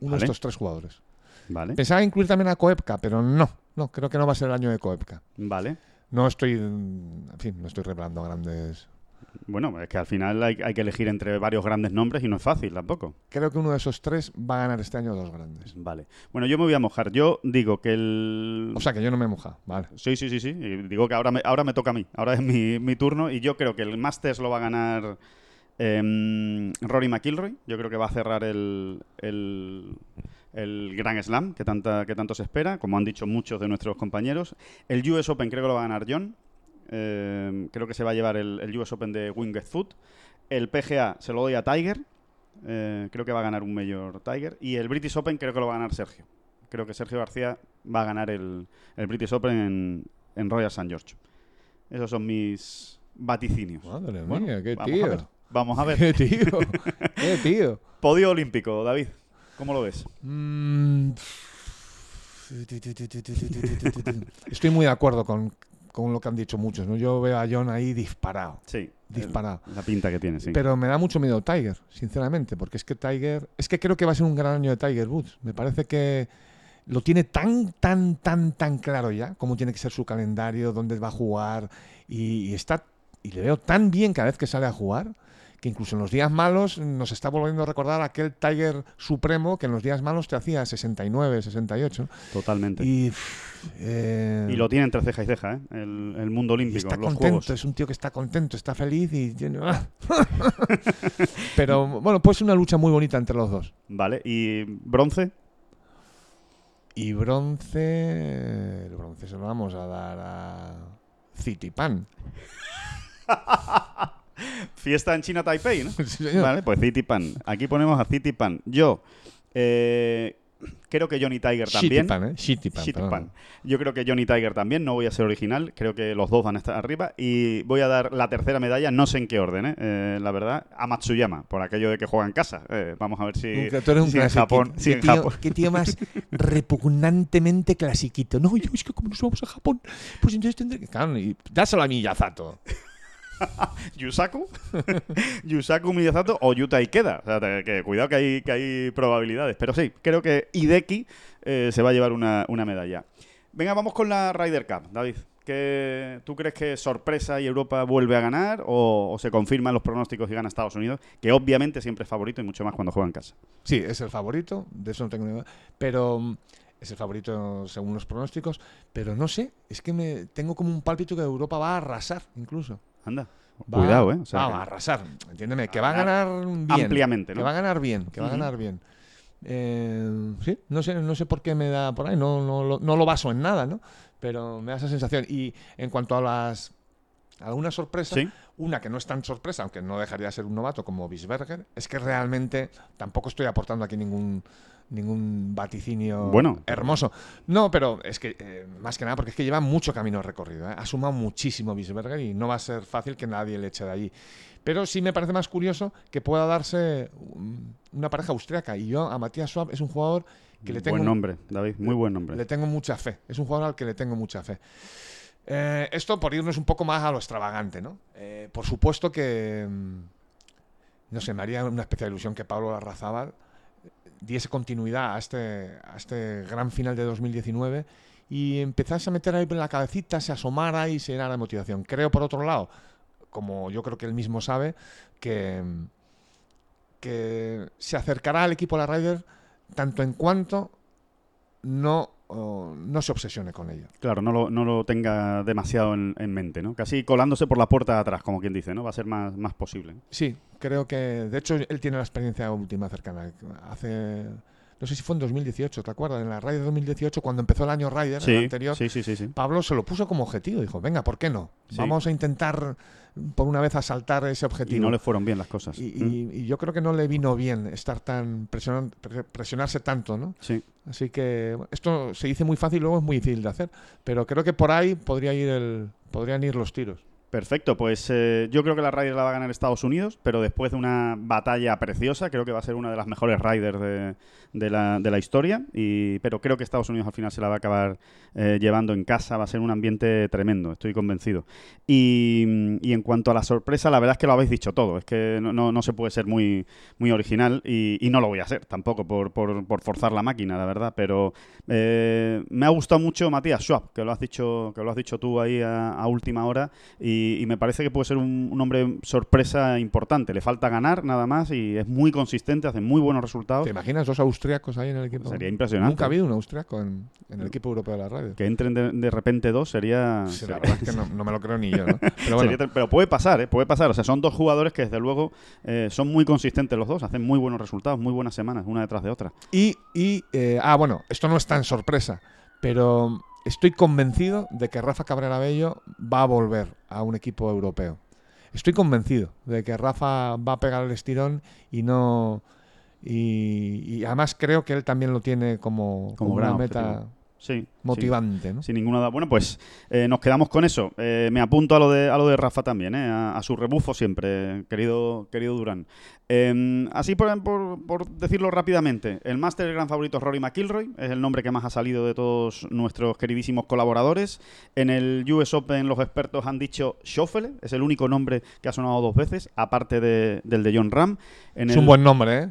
Uno Vale. de estos tres jugadores. Vale. Pensaba incluir también a Koepka, pero no. No, creo que no va a ser el año de Koepka. Vale. No estoy, en fin, no estoy revelando grandes. Bueno, es que al final hay, hay que elegir entre varios grandes nombres y no es fácil tampoco. Creo que uno de esos tres va a ganar este año dos grandes. Vale. Bueno, yo me voy a mojar. Yo digo que el. O sea que yo no me he mojado, vale. Sí, sí, sí, sí. Digo que ahora me, ahora me toca a mí. Ahora es mi, mi turno. Y yo creo que el Masters lo va a ganar em, Rory McIlroy. Yo creo que va a cerrar el, el, el Grand Slam que, tanta, que tanto se espera, como han dicho muchos de nuestros compañeros. El US Open creo que lo va a ganar John. Eh, creo que se va a llevar el, el US Open de Winged Foot. El PGA se lo doy a Tiger, eh, creo que va a ganar un mayor Tiger. Y el British Open creo que lo va a ganar Sergio. Creo que Sergio García va a ganar el, el British Open en, en Royal St. George. Esos son mis vaticinios. Madre Bueno, mía, qué vamos tío. a ver. Vamos a ver. Qué tío. Qué tío. Podio olímpico, David. ¿Cómo lo ves? Mm, Estoy muy de acuerdo con, con lo que han dicho muchos. ¿no? Yo veo a John ahí disparado. Sí. Disparado. La pinta que tiene, sí. Pero me da mucho miedo Tiger, sinceramente, porque es que Tiger, es que creo que va a ser un gran año de Tiger Woods. Me parece que lo tiene tan, tan, tan, tan claro ya, cómo tiene que ser su calendario, dónde va a jugar, y, y está, y le veo tan bien cada vez que sale a jugar, que incluso en los días malos nos está volviendo a recordar aquel Tiger supremo que en los días malos te hacía 69, 68. Totalmente. Y, eh, Y lo tiene entre ceja y ceja, ¿eh? El, el mundo olímpico, está los contento, juegos. es un tío que está contento, está feliz y. Pero bueno, pues una lucha muy bonita entre los dos. Vale, ¿y bronce? Y bronce... El bronce se lo vamos a dar a Citipan. Fiesta en China Taipei, ¿no? Sí, señor. Vale, pues Citipan. Aquí ponemos a Citipan. Yo eh, creo que Johnny Tiger también. ¿eh? Yo creo que Johnny Tiger también, no voy a ser original, creo que los dos van a estar arriba y voy a dar la tercera medalla, no sé en qué orden, ¿eh? Eh, la verdad, a Matsuyama, por aquello de que juega en casa. Eh, vamos a ver si, Un- tú eres un si en. Japón... Qué si en tío- Japón- qué tío más repugnantemente clasiquito. No, yo es que como nos vamos a Japón, pues entonces tendré que... Claro, y dáselo a Miyazato. Yusaku, Yusaku Miyazato o Yuta Ikeda. O sea, que cuidado que hay, que hay probabilidades. Pero sí, creo que Hideki eh, se va a llevar una, una medalla. Venga, vamos con la Ryder Cup, David. ¿Qué- ¿Tú crees que sorpresa y Europa vuelve a ganar o, se confirman los pronósticos y gana Estados Unidos? Que obviamente siempre es favorito y mucho más cuando juega en casa. Sí, es el favorito, de eso no tengo ni idea. Pero mm, es el favorito según los pronósticos. Pero no sé, es que me tengo como un pálpito que Europa va a arrasar incluso. Anda, Va- cuidado, ¿eh? O sea, va que- a arrasar, entiéndeme, que va a ganar ganar bien. ampliamente, ¿no? Que va a ganar bien, que va a ganar bien. Eh, sí, no sé, no sé por qué me da por ahí, no, no, lo- no lo baso en nada, ¿no? Pero me da esa sensación. Y en cuanto a las alguna sorpresa, Sí. una que no es tan sorpresa, aunque no dejaría de ser un novato como Bisberger, es que realmente tampoco estoy aportando aquí ningún ningún vaticinio Bueno. hermoso. No, pero es que eh, más que nada porque es que lleva mucho camino recorrido. ¿eh? Ha sumado muchísimo Bisberger y no va a ser fácil que nadie le eche de allí. Pero sí me parece más curioso que pueda darse un- una pareja austriaca. Y yo a Matías Schwab es un jugador que le tengo Buen nombre, David, muy buen nombre. le tengo mucha fe. Es un jugador al que le tengo mucha fe. Eh, esto por irnos un poco más a lo extravagante, ¿no? Por supuesto que. mm, No sé, me haría una especial ilusión que Pablo Larrazábal diese continuidad a este, a este gran final de 2019 y empezase a meter ahí en la cabecita, se asomara y se llenara de motivación. Creo, por otro lado, como yo creo que él mismo sabe, que, que se acercará al equipo de la Ryder tanto en cuanto no, oh, no se obsesione con ello. Claro, no lo, no lo tenga demasiado en, en mente, ¿no? Casi colándose por la puerta de atrás, como quien dice, ¿no? Va a ser más, más posible. Sí, creo que, de hecho, él tiene la experiencia última cercana. Hace, no sé si fue en 2018, ¿te acuerdas? En la Ryder 2018, cuando empezó el año Ryder, Sí, el anterior, sí, sí, sí, sí. Pablo se lo puso como objetivo. Dijo, venga, ¿por qué no? Vamos a intentar por una vez asaltar ese objetivo. Y no le fueron bien las cosas. Y, ¿Mm? y- y yo creo que no le vino bien estar tan presionarse tanto, ¿no? Sí. Así que esto se dice muy fácil luego es muy difícil de hacer. Pero creo que por ahí podría ir el, podrían ir los tiros. Perfecto, pues eh, yo creo que la Ryder la va a ganar Estados Unidos, pero después de una batalla preciosa, creo que va a ser una de las mejores Riders de, de la, de la historia, y, pero creo que Estados Unidos al final se la va a acabar eh, llevando en casa, va a ser un ambiente tremendo, estoy convencido. Y, y en cuanto a la sorpresa, la verdad es que lo habéis dicho todo, es que no, no- no se puede ser muy, muy original y, no lo voy a hacer tampoco por, por- forzar la máquina, la verdad, pero eh, me ha gustado mucho Matías Schwab, que lo has dicho, que lo has dicho tú ahí a, última hora, y, y me parece que puede ser un, un hombre sorpresa importante. Le falta ganar nada más y es muy consistente, hace muy buenos resultados. ¿Te imaginas dos austriacos ahí en el equipo? Sería impresionante. Nunca ha habido un austriaco en, en el equipo europeo de la radio. Que entren de, de repente dos sería. Sí, la verdad es que no, no me lo creo ni yo, ¿no? Pero bueno, sería tre- pero puede pasar, ¿eh? Puede pasar. O sea, son dos jugadores que desde luego eh, son muy consistentes los dos, hacen muy buenos resultados, muy buenas semanas, una detrás de otra. Y, y, eh, ah, bueno, esto no es tan sorpresa, pero estoy convencido de que Rafa Cabrera Bello va a volver a un equipo europeo. Estoy convencido de que Rafa va a pegar el estirón y no. Y, y además creo que él también lo tiene como, Como como gran una meta objetivo. Sí, motivante. ¿no? Sin ninguna duda. Bueno, pues eh, nos quedamos con eso. Eh, me apunto a lo de, a lo de Rafa también, eh, a, a su rebufo siempre, querido, querido Durán. Eh, así por, por- por decirlo rápidamente, el máster el gran favorito es Rory McIlroy, es el nombre que más ha salido de todos nuestros queridísimos colaboradores. En el US Open los expertos han dicho Schauffele, es el único nombre que ha sonado dos veces, aparte de- del de John Ram. En Es el- un buen nombre, ¿eh?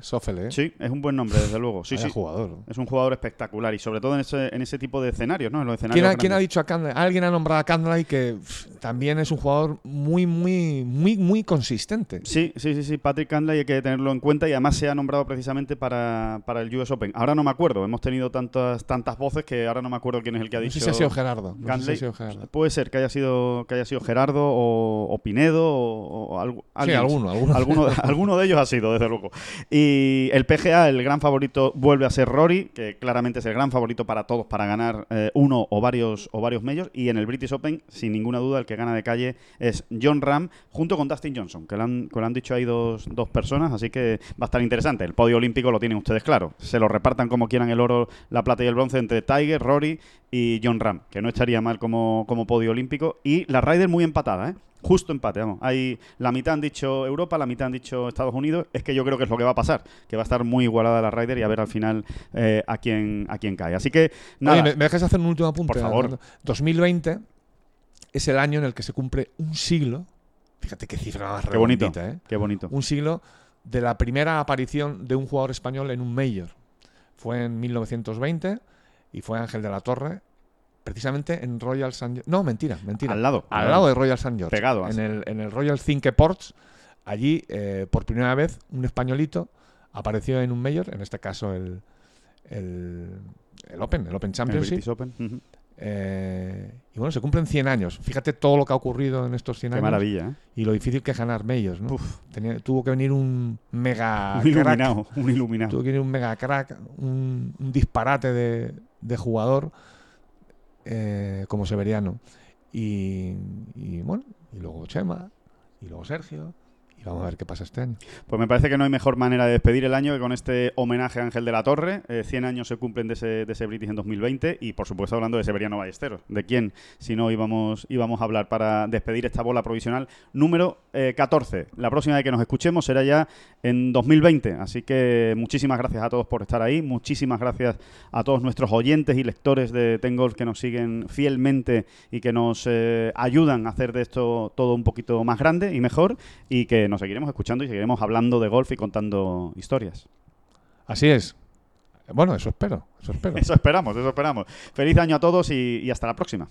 Sí, es un buen nombre, desde luego. Sí, sí. jugador. Es un jugador espectacular y sobre todo en ese, en ese tipo de escenarios, ¿no? En los escenarios ¿Quién ha, grandes. quién ha dicho a Candley? Alguien ha nombrado a Candley que pff, también es un jugador muy, muy, muy, muy consistente. Sí, sí, sí, sí, Patrick Cantley hay que tenerlo en cuenta y además se ha nombrado precisamente para, para el US Open. Ahora no me acuerdo, hemos tenido tantas tantas voces que ahora no me acuerdo quién es el que ha No dicho. sé si ha sido Gerardo. No sé si ha sido Gerardo. Puede ser que haya sido que haya sido Gerardo o, o Pinedo o, o algo- Sí, alguien. alguno, alguno. alguno, alguno de ellos ha sido, desde luego. Y el PGA, el gran favorito, vuelve a ser Rory, que claramente es el gran favorito para todos para ganar eh, uno o varios o varios medios. Y en el British Open, sin ninguna duda, el que gana de calle es John Ram, junto con Dustin Johnson, que lo han, que han dicho ahí dos, dos personas, así que va a estar interesante. El podio olímpico lo tienen ustedes claro. Se lo repartan como quieran el oro, la plata y el bronce entre Tiger, Rory y John Ram, que no estaría mal como, como podio olímpico. Y la Ryder muy empatada, ¿eh? Justo empate, vamos. Hay, la mitad han dicho Europa, la mitad han dicho Estados Unidos. Es que yo creo que es lo que va a pasar, que va a estar muy igualada la Ryder y a ver al final eh, a quién a quién cae. Así que nada. Oye, ¿me, dejas hacer un último apunte? Por favor. Armando? 2020 es el año en el que se cumple un siglo. Fíjate qué cifra más Qué bonito, ¿eh? qué bonito. Un siglo de la primera aparición de un jugador español en un Major. Fue en 1920 y fue Ángel de la Torre, precisamente en Royal St. George. No, mentira, mentira. Al lado, Al al lado de Royal St. George. Pegado, En el, en el Royal Cinque Ports, allí, eh, por primera vez, un españolito apareció en un Major, en este caso el, el, el Open, el Open En el Championship. British Open. Eh, y bueno, se cumplen 100 años. Fíjate todo lo que ha ocurrido en estos 100 Qué años. maravilla, ¿eh? Y lo difícil que es ganar Majors, ¿no? Tenía- tuvo que venir un mega Un crack. iluminado, un iluminado. Tuvo que venir un mega crack, un, un disparate de, de jugador eh, como Severiano. Y, y bueno, y luego Chema, y luego Sergio. Vamos a ver qué pasa este año. Pues me parece que no hay mejor manera de despedir el año que con este homenaje a Ángel de la Torre. Eh, 100 años se cumplen de ese, de ese British en 2020 y, por supuesto, hablando de Severiano Ballesteros. ¿De quién, si no, íbamos, íbamos a hablar para despedir esta bola provisional número eh, 14? La próxima vez que nos escuchemos será ya en 2020. Así que muchísimas gracias a todos por estar ahí. Muchísimas gracias a todos nuestros oyentes y lectores de Tengolf que nos siguen fielmente y que nos eh, ayudan a hacer de esto todo un poquito más grande y mejor y que nos seguiremos escuchando y seguiremos hablando de golf y contando historias. Así es. Bueno, eso espero. Eso espero. Eso esperamos, eso esperamos. Feliz año a todos y, y hasta la próxima.